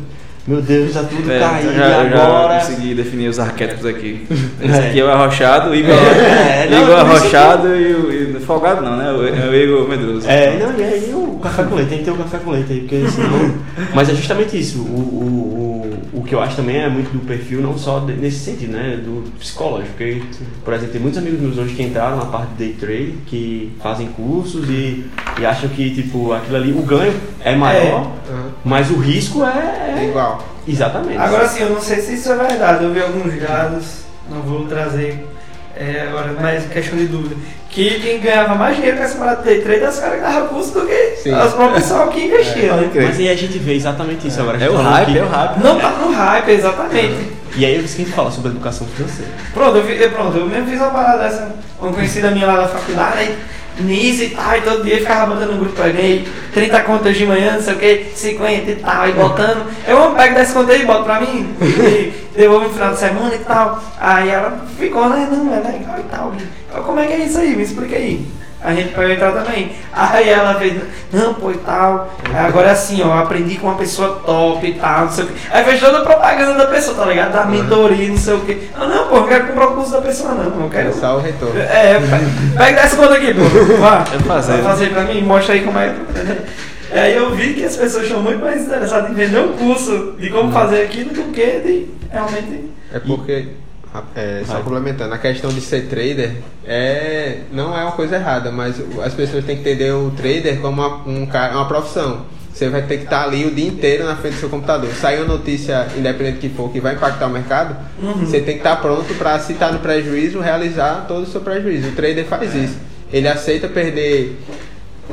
Meu Deus, já tudo é, caindo já, agora. Já consegui definir os arquétipos aqui. Esse aqui é o arrochado, o Igor, é, não, Igor arrochado e o, e folgado não, né? O, é o Igor medroso. É, não, e aí o café com leite, tem que ter o café com leite aí, porque senão... Mas é justamente isso, o, o o que eu acho também é muito do perfil, não só de, nesse sentido, né? Do psicológico. Porque, por exemplo, tem muitos amigos meus hoje que entraram na parte de day trade, que fazem cursos e, e acham que, tipo, aquilo ali, o ganho é maior, é. Uhum. mas o risco é, é igual. Exatamente. Agora sim, eu não sei se isso é verdade. Eu vi alguns dados, não vou trazer é, agora, mais questão de dúvida. Que quem ganhava mais dinheiro com essa parada de day trade é os caras que davam curso do que Sim. as próprias pessoas que investiam, é, né? Mas aí a gente vê exatamente isso é. agora. É o hype, que... é o hype. Não tá no hype, exatamente. E aí eu esqueci de falar sobre educação financeira. Pronto, eu, pronto, eu mesmo fiz uma parada dessa, uma conhecida minha lá da faculdade, aí nisso e tal, e todo dia ficava botando no grupo pra alguém, 30 contas de manhã, não sei o que, 50 e tal, e botando. Eu pego 10 contas e boto pra mim, e devolvo no final de semana e tal. Aí ela ficou, né? Não, é legal e tal. Eu, como é que é isso aí? Me explica aí a gente pode entrar também. Aí ela fez, não, pô e tal. Agora é assim, ó, aprendi com uma pessoa top e tal, não sei o quê. Aí fez toda a propaganda da pessoa, tá ligado? Da mentoria, não sei o quê. Eu, não, pô, não quero comprar o curso da pessoa, não. Eu quero. Só o retorno. É, pega dessa conta aqui, pô. Vá. Eu fazer. Vai fazer pra mim, mostra aí como é. Aí eu vi que as pessoas estão muito mais interessadas em vender um curso de como fazer aquilo do que de realmente. É porque. É, só complementando, a questão de ser trader é, não é uma coisa errada, mas as pessoas têm que entender o trader como uma, um, uma profissão. Você vai ter que estar ali o dia inteiro na frente do seu computador. Saiu uma notícia, independente que for, que vai impactar o mercado, uhum. você tem que estar pronto para, se estar no prejuízo, realizar todo o seu prejuízo. O trader faz é. isso. Ele aceita perder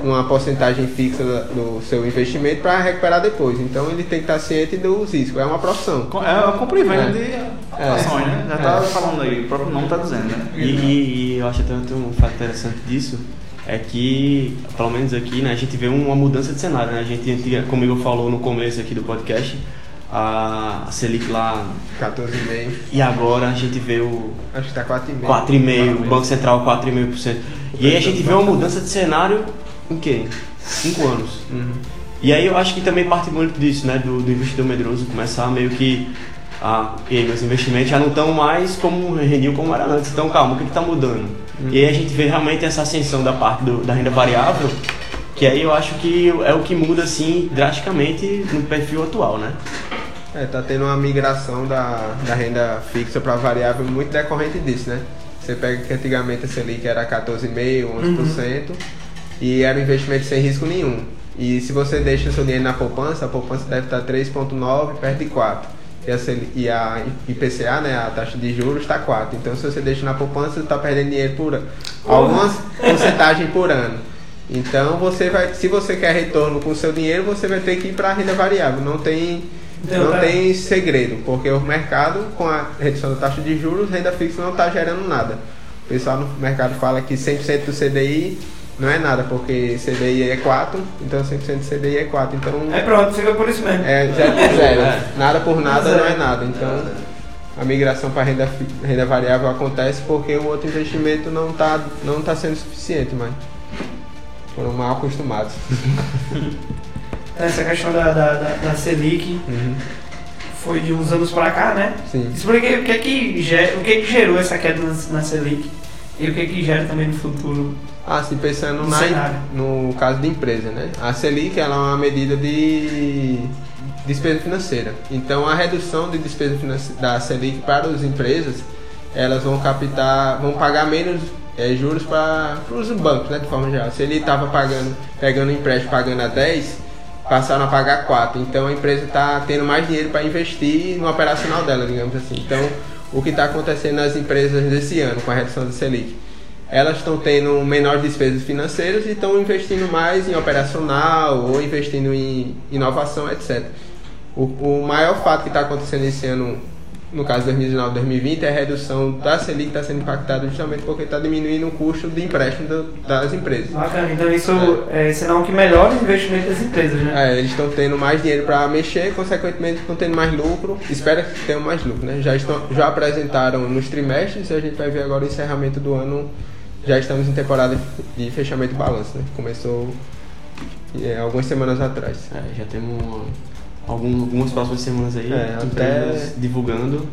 uma porcentagem fixa do seu investimento para recuperar depois. Então ele tem que estar ciente dos riscos. É uma profissão. É uma compra e venda É. de É. ações, né? Já tá É. falando aí, o próprio nome tá dizendo, né? E, e- e eu acho até um fato interessante disso é que, pelo menos aqui, né, a gente vê uma mudança de cenário, né? A gente, como o Igor falou no começo aqui do podcast, a, a Selic lá, 14,5%. e agora a gente vê o Acho que está 4,5%. 4,5%, o Banco Central 4,5%. E aí a gente vê uma mudança de cenário quê? 5 anos. Uhum. E aí eu acho que também parte muito disso, né? Do, do investidor medroso começar meio que a. E aí, meus investimentos já não estão mais como rendiam como era antes. Então calma, o que está mudando? E aí a gente vê realmente essa ascensão da parte do- da renda variável, que aí eu acho que é o que muda assim drasticamente no perfil atual, né? É, tá tendo uma migração da, da renda fixa para variável muito decorrente disso, né? Você pega que antigamente a Selic era 14,5%, 11% e era um investimento sem risco nenhum. E se você deixa o seu dinheiro na poupança, a poupança deve estar 3,9%, perto de 4%. E a, e a IPCA, né, a taxa de juros, está 4%. Então se você deixa na poupança, você está perdendo dinheiro por algumas porcentagem por ano. Então você vai, se você quer retorno com o seu dinheiro, você vai ter que ir para a renda variável. Não tem Então, não tá. tem segredo, porque o mercado, com a redução da taxa de juros, renda fixa não está gerando nada. O pessoal no mercado fala que 100% do CDI não é nada, porque CDI é 4, então 100% do CDI é 4. Então É pronto, fica por isso mesmo. é zero por zero. É. Nada por nada não é nada. Então a migração para renda, renda variável acontece porque o outro investimento não está não tá sendo suficiente, mas foram mal acostumados. Essa questão da, da, da, da Selic Uhum. foi de uns anos pra cá, né? Sim. Explique o que é que, o que, é que gerou essa queda na, na Selic e o que é que gera também no futuro. Ah, sim, pensando No na, no caso de empresa, né? A Selic ela é uma medida de despesa financeira. Então, a redução de despesa da Selic para as empresas, elas vão captar, vão pagar menos eh, juros para os bancos, né? De forma geral. Se ele estava pagando, pegando um empréstimo pagando a 10, passaram a pagar 4. Então, a empresa está tendo mais dinheiro para investir no operacional dela, digamos assim. Então, o que está acontecendo nas empresas desse ano com a redução da Selic? Elas estão tendo menores despesas financeiras e estão investindo mais em operacional ou investindo em inovação, etc. O, o maior fato que está acontecendo esse ano, no caso 2019 2020, é a redução da Selic está sendo impactada justamente porque está diminuindo o custo de empréstimo do- das empresas. Bacana, então isso é, sinal que melhora o investimento das empresas, né? É, eles estão tendo mais dinheiro para mexer, consequentemente estão tendo mais lucro. Espera que tenham mais lucro, né? Já, estão, já apresentaram nos trimestres e a gente vai ver agora o encerramento do ano. Já estamos em temporada de fechamento de balanço, né? Começou é, algumas semanas atrás. É, já temos algum- algumas próximas semanas aí, É, até- divulgando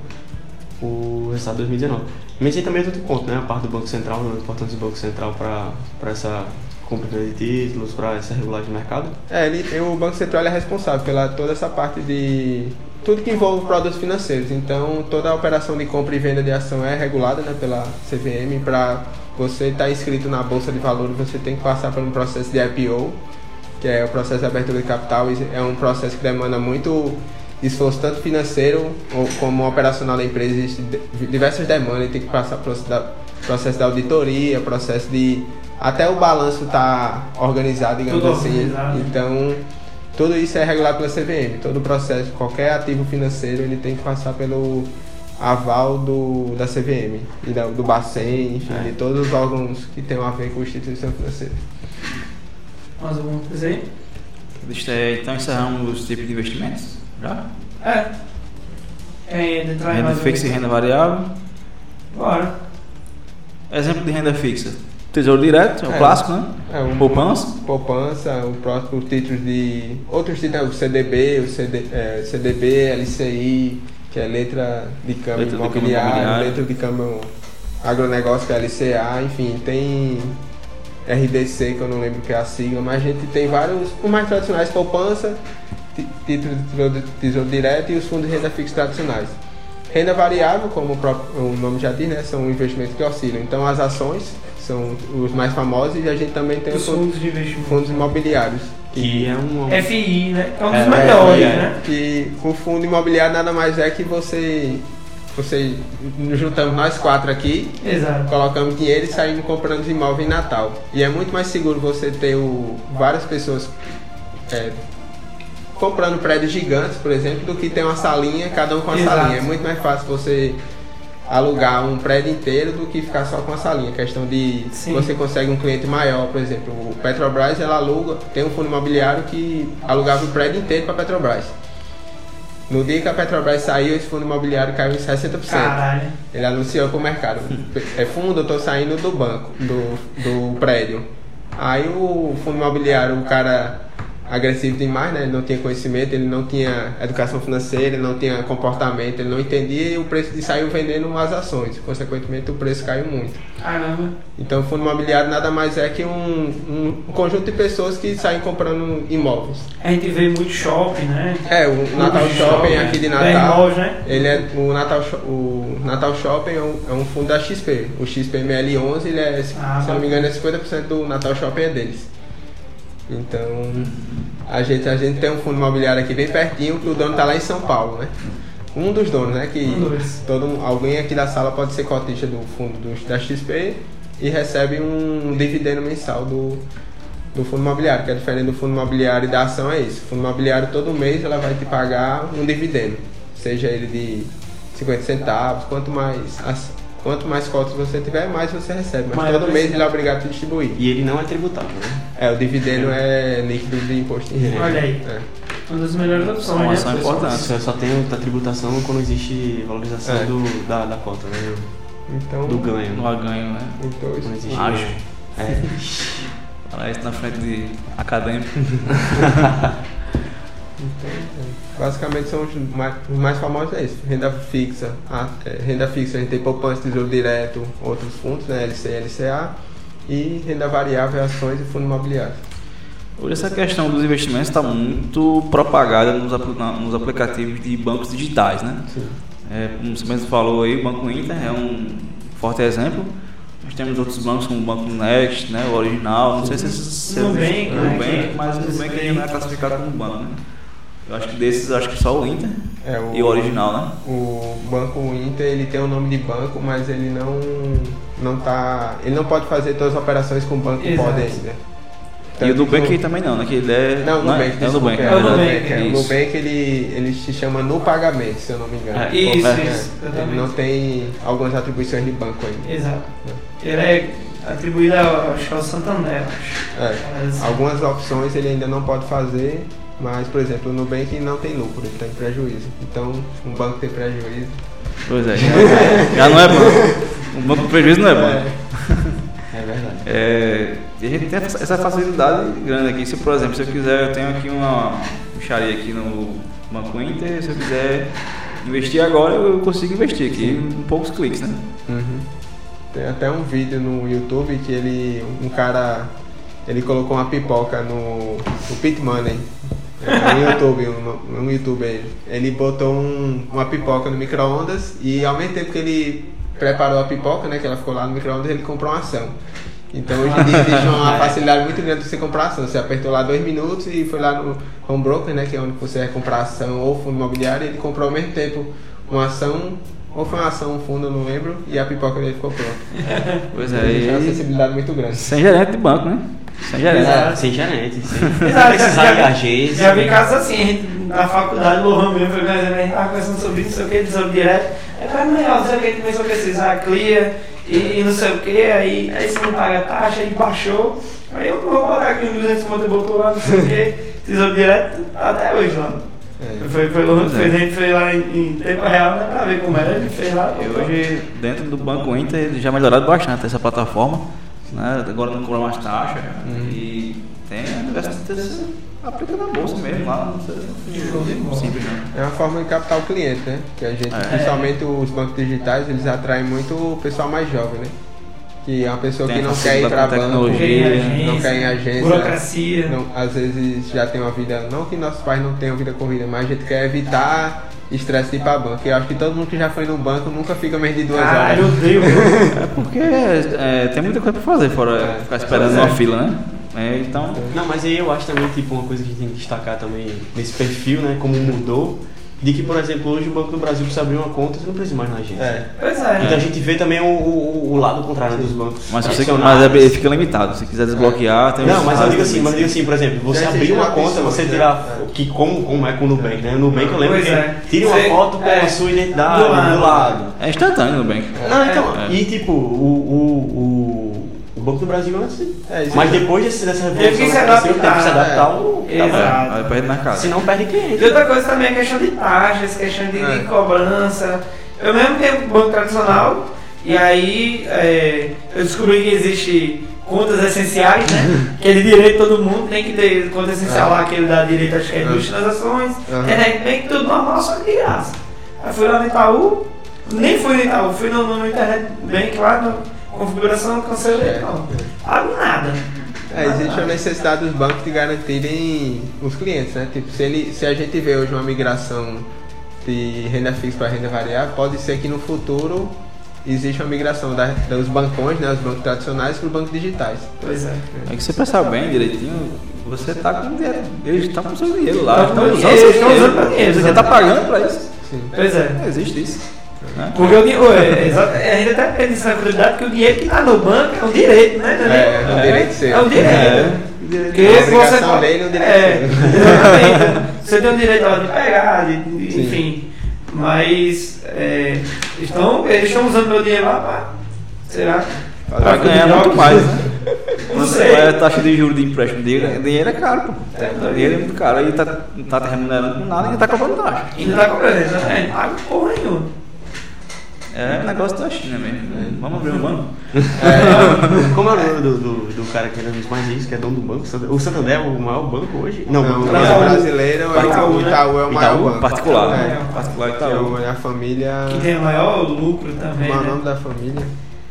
o resultado de 2019. Mas aí também é outro ponto, né? A parte do Banco Central, a importância do Banco Central para essa compra de títulos, para essa regulagem de mercado. É, ele, o Banco Central é responsável pela toda essa parte de tudo que envolve produtos financeiros. Então, toda a operação de compra e venda de ação é regulada né, pela CVM. Para você estar inscrito na Bolsa de Valores, você tem que passar por um processo de IPO, que é o processo de abertura de capital. É um processo que demanda muito esforço, tanto financeiro como operacional da empresa. Existem diversas demandas, tem que passar processo da auditoria, processo de... Até o balanço está organizado, digamos Tudo assim. organizado. Então, tudo isso é regulado pela CVM. Todo o processo, qualquer ativo financeiro, ele tem que passar pelo aval do, da CVM e da- do Bacen, enfim, É. de todos os órgãos que tenham a ver com instituição financeira. Mais alguma coisa aí? É, Então encerramos os tipos de investimentos. Já? É. Entrar em Renda fixa e renda variável. Bora. Exemplo de renda fixa. Tesouro direto, é o É. clássico, né? É, um- Poupança. Poupança, o próximo títulos de. Outros títulos, o CDB, o CD, é, CDB, LCI, que é letra de câmbio Letra de câmbio imobiliário, imobiliário. letra de câmbio agronegócio, que é LCA, enfim, tem RDC, que eu não lembro que é a sigla, mas a gente tem vários, os mais tradicionais, poupança, títulos de tesouro- direto e os fundos de renda fixa tradicionais. Renda variável, como o, próprio, o nome já diz, né, são investimentos que oscilam. Então as ações são os mais famosos e a gente também tem os Os fundos, fundos imobiliários. Que é um. FI, né? É um dos É, melhores, é, né? Que o fundo imobiliário nada mais é que você você juntamos nós quatro aqui, Exato. colocamos dinheiro e saímos comprando os imóveis em Natal. E é muito mais seguro você ter o, várias pessoas é, comprando prédios gigantes, por exemplo, do que ter uma salinha, cada um com a Exato. salinha. É muito mais fácil você alugar um prédio inteiro do que ficar só com a salinha. Questão de Sim. você consegue um cliente maior, por exemplo, o Petrobras ela aluga, tem um fundo imobiliário que alugava o prédio inteiro para a Petrobras. No dia que a Petrobras saiu, esse fundo imobiliário caiu em 60%. Caralho. Ele anunciou pro mercado. É fundo, eu tô saindo do banco, do, do prédio. Aí o fundo imobiliário, o cara agressivo demais, né? Ele não tinha conhecimento, ele não tinha educação financeira, ele não tinha comportamento, ele não entendia e o preço de saiu vendendo as ações. Consequentemente, o preço caiu muito. Caramba. Então, o fundo imobiliário nada mais é que um, um conjunto de pessoas que saem comprando imóveis. A gente vê muito shopping, né? É, o Natal Muito Shopping aqui de Natal. Bermol, né? Ele é o Natal, o Natal Shopping é um, é um fundo da XP. O XPML11, ele é, Ah, se não me engano, é 50% do Natal Shopping é deles. Então, a gente, a gente tem um fundo imobiliário aqui bem pertinho, que o dono tá lá em São Paulo, né? Um dos donos, né? Que todo, alguém aqui da sala pode ser cotista do fundo do, da XP e recebe um dividendo mensal do, do fundo imobiliário, que é diferente do fundo imobiliário e da ação é isso. O fundo imobiliário todo mês ela vai te pagar um dividendo, seja ele de 50 centavos, quanto mais quanto mais cotas você tiver, mais você recebe. Mas Mais todo mês ele é obrigado a distribuir. E ele não é tributável, né? É, o dividendo é líquido de imposto de renda. Olha aí. É. Uma das melhores opções, Uma né? ação pessoal? importante. Só, só tem a tributação quando existe valorização É. do, da, da cota, né? Então, Do ganho. No ganho, né? então isso- Quando existe Acho. ganho. É. Falar isso na frente de acadêmico. Então. Basicamente são os mais, os mais famosos é isso. Renda fixa. A, é, renda fixa a gente tem poupança, tesouro direto, outros fundos, né? LC e LCA. E renda variável, ações e fundo imobiliário. Hoje essa questão dos investimentos está muito propagada nos, nos aplicativos de bancos digitais, né? Sim. É, como você mesmo falou aí, o Banco Inter é um forte exemplo. Nós temos outros bancos como o Banco Next, né, o original, não sei se se- Nubank, né, mas o Nubank ainda não é classificado como banco, né? Eu acho que desses, acho que só o Inter É, e o original, né? O Banco Inter, ele tem o nome de banco, mas ele não, não tá... Ele não pode fazer todas as operações que o banco Exato. pode ainda. E o Nubank que também não, né? Que ele é. Não, o não é- Nubank, é o desculpa, Nubank. é, é o o Nubank, é. O. Nubank, ele, ele se chama no pagamento, se eu não me engano. É, Isso, É. isso. Ele não tem algumas atribuições de banco ainda. Exato. Ele é atribuído ao, ao Santander, acho. É. Mas- Algumas opções ele ainda não pode fazer, mas, por exemplo, o Nubank não tem lucro, ele tem prejuízo. Então, um banco tem prejuízo. Pois é. Já não é banco. O banco de prejuízo não é banco. É verdade. É, e a gente tem essa facilidade grande aqui. Se, por exemplo, se eu quiser, eu tenho aqui uma micharia aqui no Banco Inter, se eu quiser investir agora, eu consigo investir aqui em poucos cliques, né? Tem até um vídeo no YouTube que ele, um cara, ele colocou uma pipoca no, no Pit Money. É um YouTube, um, um youtuber. Ele botou um- uma pipoca no micro-ondas e ao mesmo tempo que ele preparou a pipoca, né, que ela ficou lá no micro-ondas, ele comprou uma ação. Então hoje em dia existe uma facilidade muito grande de você comprar ação. Você apertou lá dois minutos e foi lá no home broker, né, que é onde você vai comprar ação ou fundo imobiliário, e ele comprou ao mesmo tempo uma ação, ou foi uma ação, um fundo, eu não lembro, e a pipoca dele ficou pronta. Pois Então, é. existe uma E acessibilidade muito grande. sem gerente de banco, né? Sem gerente. Exato. Sem gerente, sem Exato, precisar já- de agência. Já vi casos assim, a gente, na faculdade, o Lohan mesmo foi exemplo, a gente tava conversando sobre isso, não sei o que, tesouro direto. Aí, pai, mas não sei o que, a gente começou a precisar, clear e, e não sei o que, aí, aí você não paga taxa, aí baixou. Aí eu vou botar aqui uns 200 conto e botou lá, não sei o que, tesouro direto, até hoje lá. É. Foi, foi, Pois é. fez, a gente fez lá em, em tempo real, né, pra ver como era, ele fez lá. E hoje, dentro do Banco Inter, já melhoraram bastante essa plataforma. Né? Agora não cobra mais taxa. E tem a diversidade você aplica na bolsa mesmo lá. Sei, simples não. É uma forma de captar o cliente, né? Que a gente, É. principalmente os bancos digitais, eles atraem muito o pessoal mais jovem, né? Que é uma pessoa Tem que não quer ir para banco, não quer ir em agência. Burocracia. não- às vezes já tem uma vida, não que nossos pais não tenham vida corrida, mas a gente quer evitar estresse de ir para banco. E eu acho que todo mundo que já foi no banco nunca fica menos de duas horas. odeio. É porque é, tem muita coisa pra fazer fora É. ficar esperando é. uma fila, né? É, então, Não, mas aí eu acho também, tipo, uma coisa que a gente tem que destacar também nesse perfil, né, como mudou, de que, por exemplo, hoje o Banco do Brasil precisa abrir uma conta, você não precisa mais na agência. É. Pois é. Então a gente vê também o, o, o lado contrário dos bancos. Mas, você, mas é- ele fica limitado. Se quiser desbloquear, tem Não, mas eu digo assim, mas eu digo assim, por exemplo, você Já abrir uma conta, você né? tirar, É. que como, como é com o Nubank, né? O Nubank eu lembro Pois que é. tira uma foto com é. a sua identidade Do do lado. É instantâneo no Nubank. Não, então, É. e tipo, o, o, o, o Banco do Brasil É, mas é- depois desse, dessa que revolução se aconteceu, teve que se adaptar. adaptar ao... Exato. Aí perde na casa. Senão perde E cliente. outra coisa também é questão de taxas, questão de, de É. cobrança. Eu mesmo tenho banco tradicional e aí é, eu descobri que existe contas essenciais, né? que é de direito todo mundo, tem que ter conta essencial lá, que ele dá direito acho que é duas transações, Aham. internet bank, tudo normal, só que de graça. Aí fui lá no Itaú, nem fui no Itaú, fui no, no internet bank lá, no configuração, cancelei, não. Pago nada. É, existe a necessidade dos bancos de garantirem os clientes, né? Tipo, se, ele, se a gente vê hoje uma migração de renda fixa para renda variável, pode ser que no futuro exista uma migração da- dos bancões, né, os bancos tradicionais, para os bancos digitais. Pois é. É que você pensar bem direitinho, você tá com dinheiro. Eles estão com o seu dinheiro lá. Estão usando dinheiro, seu eles estão dinheiro. Você tá pagando pra isso. Sim. Pois é. Existe isso. Né? Porque o dinheiro, é, a gente até isso na curiosidade que o dinheiro que está no banco é um direito, né? É, é um direito seu. É um direito. É. Porque É você e um direito é. Você tem o direito de pegar, de, de- enfim. Mas é, estão, eles estão usando meu dinheiro lá para. Será? Pra ganhar muito mais, né? Não sei. vai a taxa de juros de empréstimo dele, dinheiro é caro, pô. Dinheiro é muito caro. Aí tá, não tá remunerando com nada e tá cobrando taxa. Ainda está cobrando, exatamente. Não paga porra nenhuma. É um negócio da China mesmo. né? Vamos abrir um banco? Como é o nome do, do, do cara que era um dos mais ricos, que é dono do banco? O Santander é o maior banco hoje? Não, Não, o Itaú. brasileiro é o Itaú, o né? Itaú é o maior Itaú, banco. Particular. É. Particular Que Itaú. é o- a família. Que tem o maior lucro também. Como é o né? nome da família?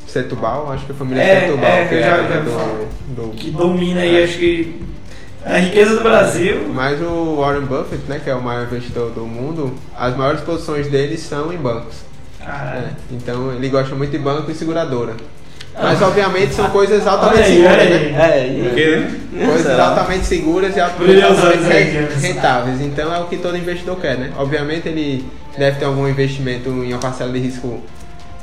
Setubal? Acho que a família É, Setubal, é, que já- é do, do Que domina aí, acho que. A riqueza do Brasil. Mas o Warren Buffett, né, que é o maior investidor do mundo, as maiores posições dele são em bancos. Caralho. né? Então ele gosta muito de banco e seguradora. Mas obviamente são coisas altamente aí, seguras, aí. né? É, e- né? Coisas altamente seguras e altamente rentáveis. Então é o que todo investidor quer, né? Obviamente ele deve ter algum investimento em uma parcela de risco,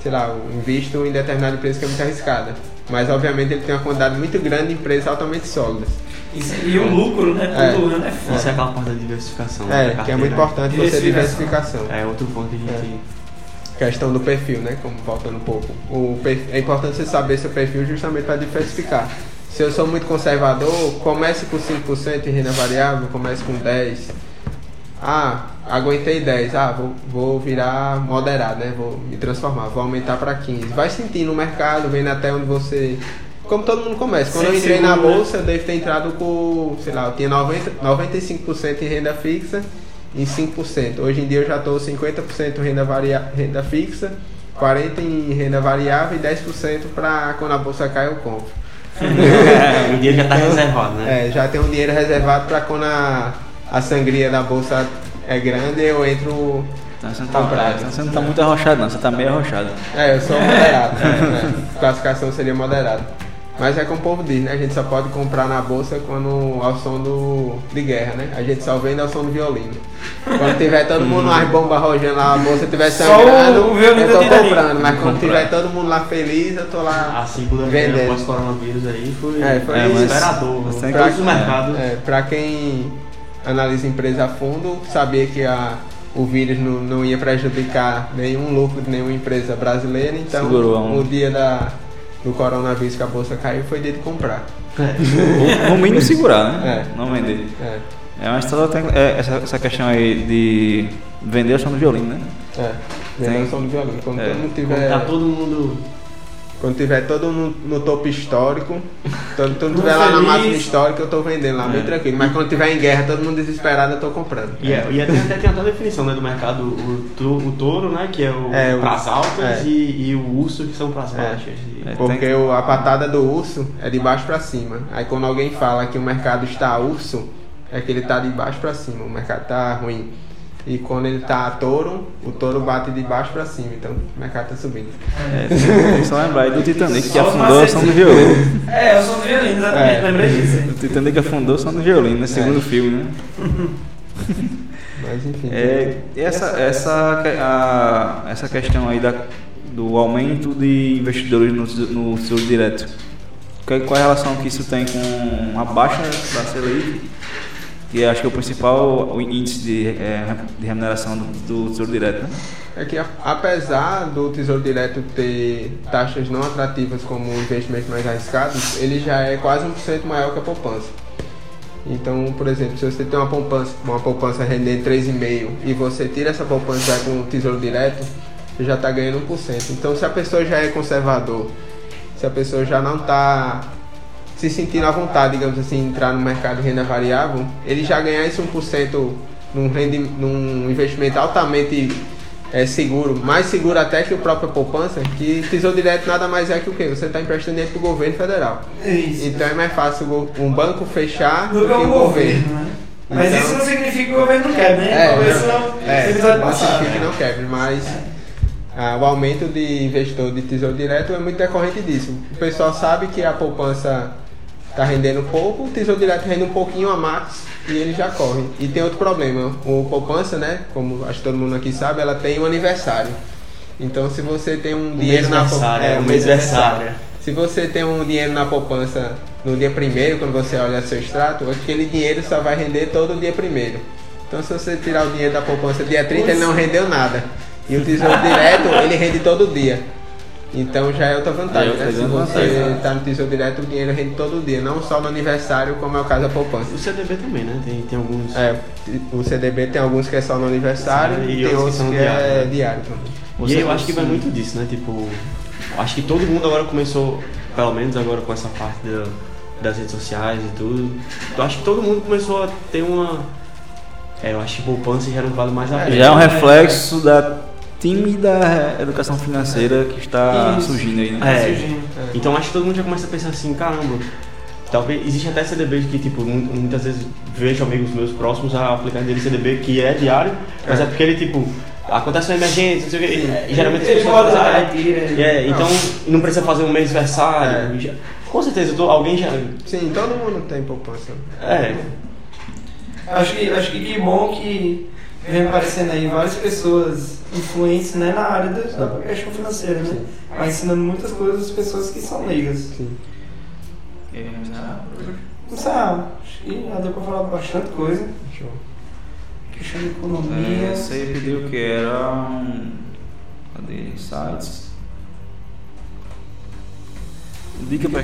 sei lá, um visto em determinada empresa que é muito arriscada. Mas obviamente ele tem uma quantidade muito grande de empresas altamente sólidas. Isso- e o lucro, né? É. Todo ano é Isso foda. é aquela parte da diversificação. da É, que é muito importante você Diversificação. diversificação. É outro ponto que a gente. Questão do perfil, né? Como voltando um pouco. O perfil, é importante você saber seu perfil justamente para diversificar. Se eu sou muito conservador, comece com 5% em renda variável, comece com 10. Ah, aguentei 10. Ah, vou, vou virar moderado, né? Vou me transformar, vou aumentar para 15. Vai sentindo o mercado, vendo até onde você como todo mundo começa. Quando eu Sempre entrei na né? bolsa, eu devo ter entrado com, sei lá, eu tinha 90, 95% em renda fixa em 5%. Hoje em dia eu já estou 50% renda, varia, renda fixa, 40% em renda variável e 10% para quando a bolsa cai eu compro. o dinheiro já está reservado, né? É, já tem um dinheiro reservado para quando a, a sangria da bolsa é grande eu entro. Então, Você não, tá, Comprado. você não tá muito arrochado, não. Você tá meio arrochado. É, eu sou moderado. né? Classificação seria moderado. Mas é como o povo diz, né? A gente só pode comprar na bolsa quando ao som do, de guerra, né? A gente só vende ao som do violino. Quando tiver todo mundo nas bombas rojando lá, a bolsa tiver Só sangrando, o violino eu tô comprando. Mas quando Comprar. tiver todo mundo lá feliz, eu tô lá. A segunda Vendendo. feira pós-coronavírus aí foi, É, foi É, mas- desesperador. mas tem Todos que- os mercados. É, pra quem analisa empresa a fundo, sabia que a, o vírus não, não ia prejudicar nenhum lucro de nenhuma empresa brasileira, então Segurou a o dia da, do coronavírus que a bolsa caiu foi dia de comprar. Ou, no mínimo segurar, né? É. Não vender. É, É uma história, tem, é, essa, essa questão aí de vender o som do violino, né? é. Vendendo Tem- som do violino. Quando é. todo mundo Quando tiver. tá todo mundo. Quando tiver todo no, no topo histórico, mundo Tudo tiver lá na máxima histórica, eu tô vendendo lá, bem É. tranquilo. Mas quando tiver em guerra, todo mundo desesperado, eu tô comprando. E, é, e até, até tem até a definição né, do mercado: o, o touro, né? Que é o, É, o- pras altas, é. e, e o urso, que são pras É. baixas. E- É. Porque tem- o- a patada do urso é de baixo pra cima. Aí quando alguém fala que o mercado está urso, é que ele tá de baixo pra cima, o mercado tá ruim. E quando ele tá touro, o touro bate de baixo pra cima, então o mercado tá subindo. É, tem que só lembrar aí do Titanic que afundou o som do violino. É, eu sou do violino, exatamente, É. lembrei disso. O Titanic afundou o som do violino, no segundo filme, né? Mas enfim. É, essa, essa, a, essa questão aí da, do aumento de investidores no, no Tesouro Direto, qual qual é a relação que isso tem com a baixa da Selic, que acho que é o principal índice de, é, de remuneração do, do Tesouro Direto, né? É que apesar do Tesouro Direto ter taxas não atrativas como investimentos mais arriscados, ele já é quase 1% maior que a poupança. Então, por exemplo, se você tem uma poupança, uma poupança rendendo 3,5% e você tira essa poupança com o Tesouro Direto, você já está ganhando 1%. Então, se a pessoa já é conservador, se a pessoa já não está se sentindo à vontade, digamos assim, entrar no mercado de renda variável, ele já ganhar esse 1% num, rendi, num investimento altamente é, seguro, mais seguro até que o próprio poupança, que Tesouro Direto nada mais é que o quê? Você está emprestando dinheiro para o governo federal. Isso. Então é mais fácil um banco fechar Do que que o governo, governo. né? Mas Então- isso não significa que o governo não quer, né? É, não- não. É, não significa que não quebre, mas ah, o aumento de investidor de tesouro direto é muito decorrente disso. O pessoal sabe que a poupança está rendendo pouco, o tesouro direto rende um pouquinho a mais e ele já corre. E tem outro problema, o poupança, né, como acho que todo mundo aqui sabe, ela tem um aniversário. Então se você tem um dinheiro na mêsversário, é, um mêsversário. Se você tem um dinheiro na poupança no dia primeiro, quando você olha seu extrato, aquele dinheiro só vai render todo dia primeiro. Então se você tirar o dinheiro da poupança dia 30, ele não rendeu nada. E o tesouro direto, ele rende todo dia. Então já é outra vantagem, É né? Se você está no tesouro direto, o dinheiro rende todo dia, não só no aniversário, como é o caso da poupança. O CDB também, né? Tem, tem alguns. É, o CDB tem alguns que é só no aniversário E e tem outros que que, diário, é né? diário também. E Você aí eu acho que vai muito disso, né? Tipo, acho que todo mundo agora começou, pelo menos agora com essa parte da- das redes sociais e tudo. Eu acho que todo mundo começou a ter uma. É, eu acho que poupança já não vale mais a pena. Já é um reflexo da tímida educação financeira que está Isso. surgindo aí, né? É. Surgindo. Então acho que todo mundo já começa a pensar assim, caramba, talvez existe até CDB que tipo mu- muitas vezes vejo amigos meus próximos a aplicar dele CDB que é diário, mas é, porque ele tipo acontece uma emergência, não sei o quê, e geralmente as Ele fazem, lá, é, é, então não precisa fazer um mês versário. já- Com certeza, tô- alguém já Sim, todo mundo tem poupança. é, Acho que, acho que que bom que vem aparecendo aí várias pessoas influentes né, na área da, da questão financeira, né? Mas ensinando muitas coisas às pessoas que são leigas. Sim. É, Não sei, ah, acho que já deu pra falar bastante coisa. Show. Questão de economia. É, você pediu que era um. Cadê? Sites. Dica pra.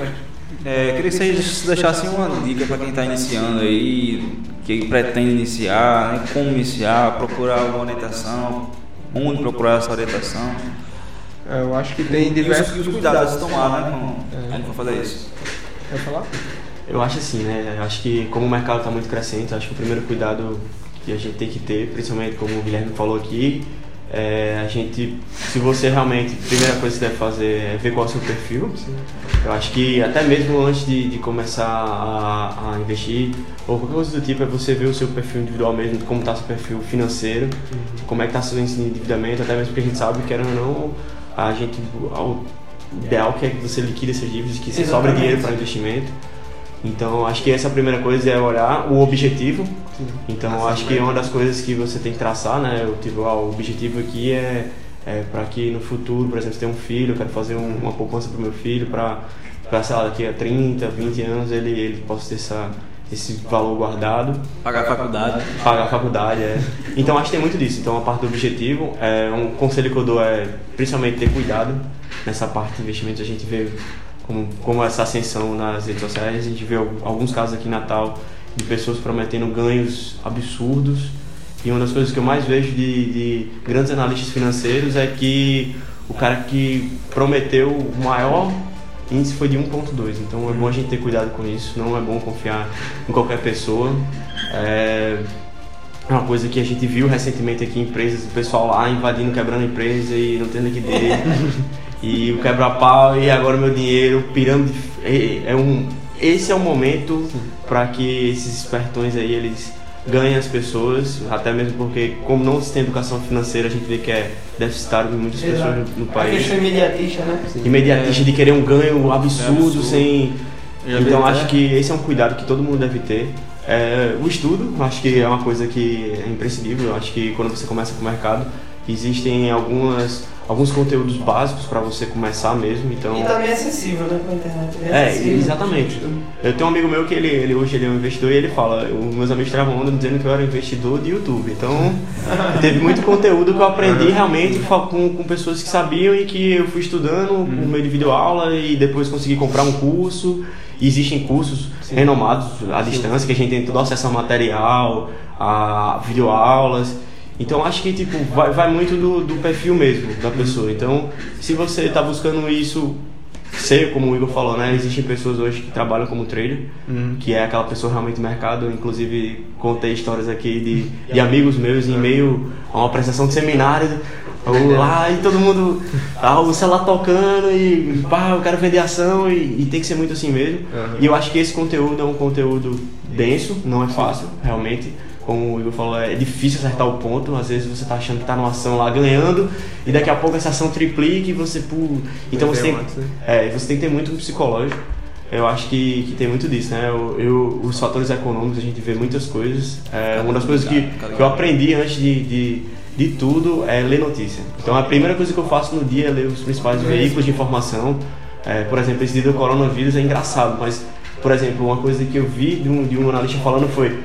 É, queria que vocês deixassem uma dica para quem está iniciando aí, que pretende iniciar, né, como iniciar, procurar alguma orientação, onde procurar essa orientação. É, Eu acho que tem E os, diversos. e os cuidados a tomar, né? Com, É. quando for fazer isso. Quer falar? Eu acho assim, né? Eu acho que como o mercado está muito crescente, acho que o primeiro cuidado que a gente tem que ter, principalmente como o Guilherme falou aqui, é a gente, se você realmente, a primeira coisa que você deve fazer é ver qual é o seu perfil. Eu acho que até mesmo antes de, de começar a, a investir, ou qualquer coisa do tipo, é você ver o seu perfil individual mesmo, como está seu perfil financeiro, como é que está seu endividamento, até mesmo porque a gente sabe que, querendo ou não, a gente, o ideal que é que você liquide essas dívidas, que você Exatamente. dinheiro para investimento. Então, acho que essa primeira coisa é olhar o objetivo. Então, acho que é uma das coisas que você tem que traçar, né? Eu, tipo, ah, o objetivo aqui é, é para que no futuro, por exemplo, se tem um filho, eu quero fazer um- uma poupança para o meu filho, para, sei lá, daqui a 30, 20 anos ele, ele possa ter essa, esse valor guardado Pagar a faculdade. pagar a faculdade, é. Então acho que tem muito disso. Então a parte do objetivo, é, um conselho que eu dou é principalmente ter cuidado nessa parte de investimentos. A gente vê como, como essa ascensão nas redes sociais, a gente vê al- alguns casos aqui em Natal de pessoas prometendo ganhos absurdos. E uma das coisas que eu mais vejo de, de grandes analistas financeiros é que o cara que prometeu o maior índice foi de 1.2. Então é bom a gente ter cuidado com isso, não é bom confiar em qualquer pessoa. É uma coisa que a gente viu recentemente aqui em empresas, o pessoal lá invadindo, quebrando empresa e não tendo liquidez. e o quebra-pau e agora meu dinheiro, pirâmide. É um, esse é o momento para que esses espertões aí eles ganhem as pessoas, até mesmo porque como não se tem educação financeira, a gente vê que é deficitário em muitas pessoas Exato. no, no A país. questão imediatista, né? Imediatista de querer um ganho absurdo, absurdo. sem Já então acho até- que esse é um cuidado que todo mundo deve ter. É, o estudo, acho que é uma coisa que é imprescindível. Acho que quando você começa com o mercado, existem algumas alguns conteúdos básicos para você começar mesmo. Então E também é acessível, né, com a internet. é, acessível. exatamente. Eu tenho um amigo meu que ele, ele hoje ele é um investidor e ele fala, os meus amigos tiravam onda dizendo que eu era investidor de YouTube. Então, teve muito conteúdo que eu aprendi realmente com, com pessoas que sabiam e que eu fui estudando por meio de videoaula e depois consegui comprar um curso. E existem cursos renomados à distância que a gente tem todo acesso a material, a videoaulas. Então acho que tipo vai, vai muito do, do perfil mesmo da pessoa. Então se você está buscando isso ser como o Igor falou, né? Existem pessoas hoje que trabalham como trader, que é aquela pessoa realmente mercado. Eu, inclusive contei histórias aqui de, de amigos meus em meio a uma apresentação de seminário. Lá e todo mundo, ah, o celular tocando e pá, eu quero vender ação e, e tem que ser muito assim mesmo. Uhum. E eu acho que esse conteúdo é um conteúdo denso, não é fácil, realmente. Como o Igor falou, é difícil acertar o ponto. Às vezes você tá achando que tá numa ação lá ganhando e daqui a pouco essa ação triplica e você pula. Então você tem, né? é, você tem que ter muito psicológico. Eu acho que, que tem muito disso, né? Eu, eu- os fatores econômicos, a gente vê muitas coisas. É, uma das coisas que, que eu aprendi antes de, de, de tudo é ler notícia. Então a primeira coisa que eu faço no dia é ler os principais veículos de informação. É, por exemplo, esse dia do coronavírus é engraçado, mas, por exemplo, uma coisa que eu vi de um, de um analista falando foi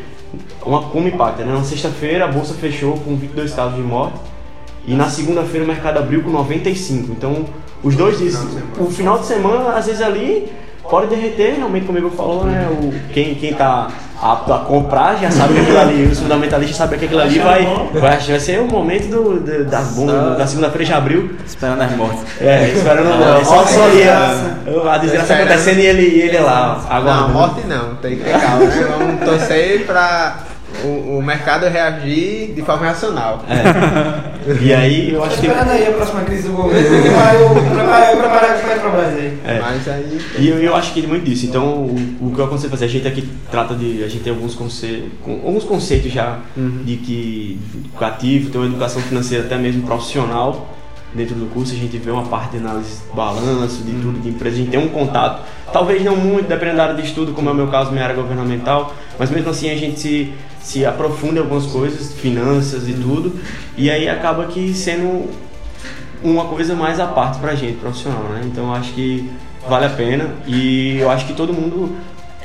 uma, como impacta, né? Na sexta-feira a bolsa fechou com 22 casos de morte e na segunda-feira o mercado abriu com 95. Então, os dois dias, o final de semana, às vezes ali pode derreter, realmente como o Igor falou, né? O, quem, quem tá apto a comprar já sabe que aquilo ali, os fundamentalistas sabem que aquilo ali vai, vai, vai ser o momento do, do- da, bomba, da segunda-feira já abriu. Esperando as mortes. É, esperando Não, só, morte só é ali a, a desgraça acontecendo e ele, ele lá, Não, aguardando. morte não, tem que ter calma. né? Vamos torcer para o, o mercado reagir de forma racional. É. E aí eu acho que. Esperando aí a próxima crise do governo, que vai eu preparar, preparar com o Petrobras aí. É. Mas aí. E eu, eu acho que é muito disso. Então, o, o que eu aconselho fazer, a gente aqui trata de. A gente tem alguns conceitos, alguns conceitos já de que educativo, tem uma educação financeira até mesmo profissional dentro do curso. A gente vê uma parte de análise de balanço, de tudo, de empresa. A gente tem um contato, talvez não muito, dependendo da área de estudo, como é o meu caso, minha área governamental, mas mesmo assim a gente se, se aprofunda em algumas coisas, finanças e tudo, e aí acaba que sendo uma coisa mais à parte pra gente, profissional, né? Então acho que vale a pena e eu acho que todo mundo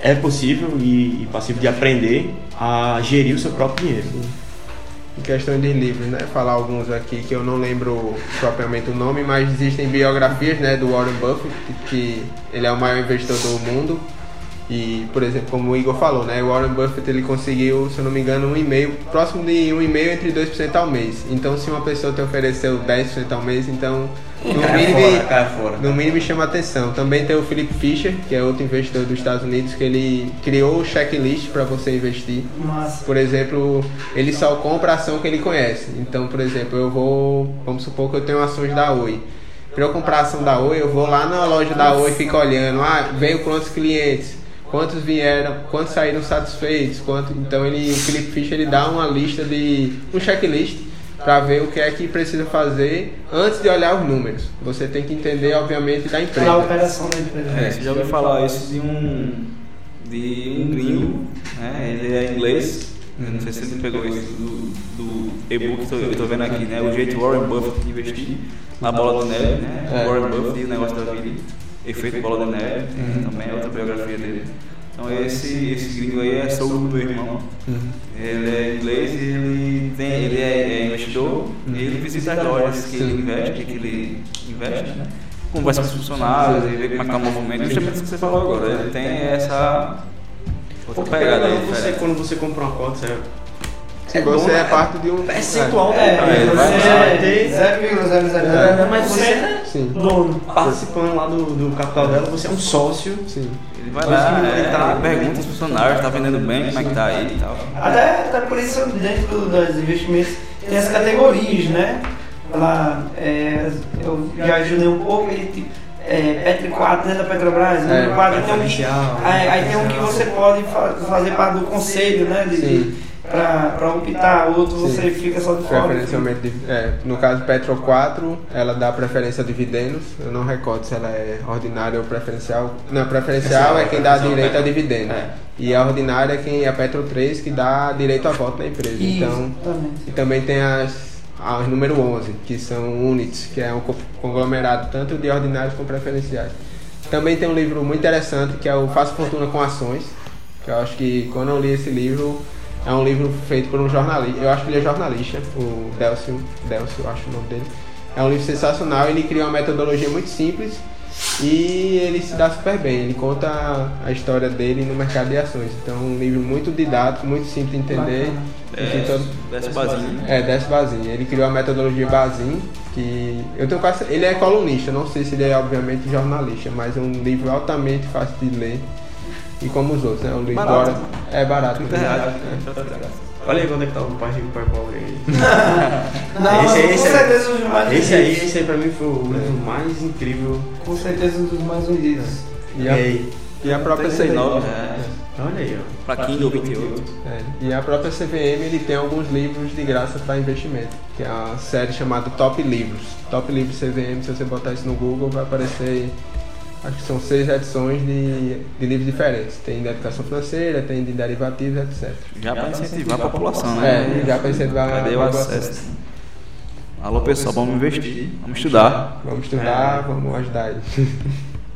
é possível e, e passível de aprender a gerir o seu próprio dinheiro. Em questão de livros, né? Falar alguns aqui que eu não lembro propriamente o nome, mas existem biografias, né, do Warren Buffett, que ele é o maior investidor do mundo. E, por exemplo, como o Igor falou, né, o Warren Buffett ele conseguiu, se eu não me engano, um e-mail, próximo de um e-mail entre 2% ao mês. Então, se uma pessoa te ofereceu 10% ao mês, então, no mínimo, cai fora. no mínimo chama atenção. Também tem o Philip Fisher, que é outro investidor dos Estados Unidos, que ele criou o checklist para você investir. Massa. Por exemplo, ele só compra a ação que ele conhece. Então, por exemplo, eu vou, vamos supor que eu tenho ações da Oi. Para eu comprar a ação da Oi, eu vou lá na loja da Oi e fico olhando, ah, veio quantos clientes, quantos vieram, quantos saíram satisfeitos, quanto, então ele, o Felipe Fischer ele dá uma lista de um checklist para ver o que é que precisa fazer antes de olhar os números. Você tem que entender, obviamente, da empresa. operação da empresa. É, você já ouviu falar isso de um de um gringo, né? Ele é inglês. Eu não sei se você pegou isso do, do e-book que eu tô vendo aqui, né? O jeito Warren Buffett de investir na bola de neve, né? É. Warren Buffett e o negócio da vida. Efeito bola de neve, tem também é outra biografia dele. Então esse, esse gringo aí é sogro do meu irmão. Ele é inglês e ele, tem, ele é, é investidor e ele visita as lojas que ele investe, que ele investe, né? Conversa com os funcionários e vê como é que tá o movimento. Justamente isso que você falou agora. Ele tem essa outra pegada aí. você, quando você compra uma cota, você Se você é parte de um. percentual da É, empresa. vai- Você vai ter 0,000. É, mas você é Sim, dono. participando lá do, do capital dela, você é um sócio. sim. Ele vai lá, é, ele pergunta aos funcionários, tá vendendo bem, como é que tá aí e tal. Até, até por isso, dentro dos investimentos, tem as categorias, né? Lá, é, eu já ajudei um pouco, ele tipo, é, Petri 4 dentro da Petrobras, É, número 4, tem um que, aí, aí tem um que você pode fa- fazer parte do conselho, né? De, Para optar, outro Sim. você fica só de fora. Preferencialmente, div- é, no caso Petro 4, ela dá preferência a dividendos. Eu não recordo se ela é ordinária ou preferencial. Não, preferencial é quem dá direito a Petro. dividendo. É. E a ordinária é quem é a Petro 3 que dá direito a voto na empresa. Então, Exatamente. e também tem as, as número 11, que são units, que é um co- conglomerado tanto de ordinários como preferenciais. Também tem um livro muito interessante que é o Faça Fortuna com Ações, que eu acho que quando eu li esse livro, é um livro feito por um jornalista, eu acho que ele é jornalista, o Delcio, Delcio, eu acho o nome dele. É um livro sensacional, ele cria uma metodologia muito simples e ele se dá super bem, ele conta a história dele no mercado de ações. Então é um livro muito didático, muito simples de entender. Tem todo- Desce Basinho. é, Décio Bazin. Ele criou a metodologia Bazin, que eu tenho quase. Ele é colunista, não sei se ele é obviamente jornalista, mas é um livro altamente fácil de ler. E como os outros, né? Um livro Barato. É barato. 30 reais. É. Olha aí quando é que tá o pai rico, pai pobre aí. Não, Esse aí, com esse aí. certeza um dos mais Esse aí, esse aí pra mim foi o livro mais incrível. Com certeza um dos mais vendidos. E E a, aí? e a própria 39 CVM. reais. Olha aí, ó. Pra Kindle 28. É, e a própria CVM ele tem alguns livros de graça para investimento, que é uma série chamada Top Livros. Top Livros CVM, se você botar isso no Google, vai aparecer. Acho que são seis edições de, de livros diferentes. Tem de educação financeira, tem de derivativos, etc. Já pra incentivar a população, né? É, já para incentivar Cadê a o graduação. acesso? Alô pessoal, vamos investir, vamos estudar. Vamos estudar, vamos ajudar aí.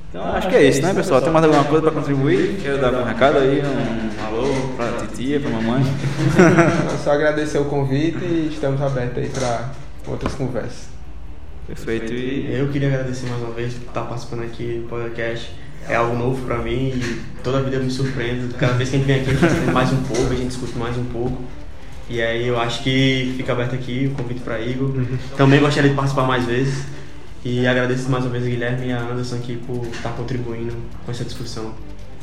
Então acho que é isso, né pessoal? Tem mais alguma coisa pra contribuir? Quero dar um recado aí, um alô pra titia, pra mamãe. Então, só agradecer o convite e estamos abertos aí para outras conversas. Perfeito. E Eu queria agradecer mais uma vez por estar participando aqui do podcast. É algo novo pra mim e toda a vida eu me surpreendo. Cada vez que a gente vem aqui, a gente aprende mais um pouco, a gente discute mais um pouco. E aí eu acho que fica aberto aqui o convite para Igor. Também gostaria de participar mais vezes. E agradeço mais uma vez a Guilherme e a Anderson aqui por estar contribuindo com essa discussão.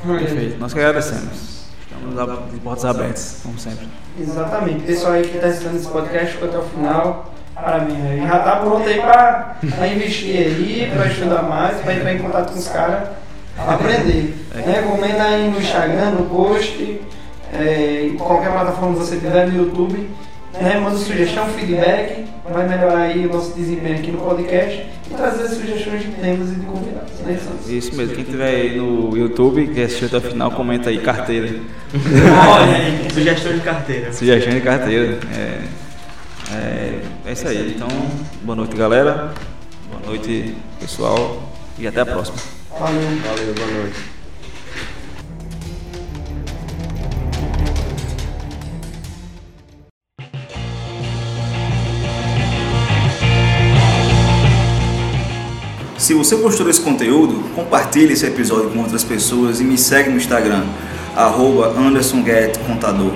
perfeito. Nós que agradecemos. Estamos de portas abertas, como sempre. Exatamente. Pessoal aí que está assistindo esse podcast ficou até o final. Parabéns, aí. Já tá pronto aí para investir aí, para estudar mais, para entrar em contato com os caras, para aprender. Recomenda aí no Instagram, no post, é, em qualquer plataforma que você tiver no YouTube. Né, manda sugestão, feedback, vai melhorar aí o nosso desempenho aqui no podcast e trazer sugestões de temas e de convidados. Né? Isso mesmo, quem tiver aí no YouTube, que assistiu até o final, comenta aí carteira. Olha aí. Sugestões de carteira. Sugestão de carteira. É, é, é isso aí. Então, boa noite galera. Boa noite pessoal. E até a próxima. Valeu. Valeu, boa noite. Se você gostou desse conteúdo, compartilhe esse episódio com outras pessoas e me segue no Instagram, arroba Anderson Guedes Contador.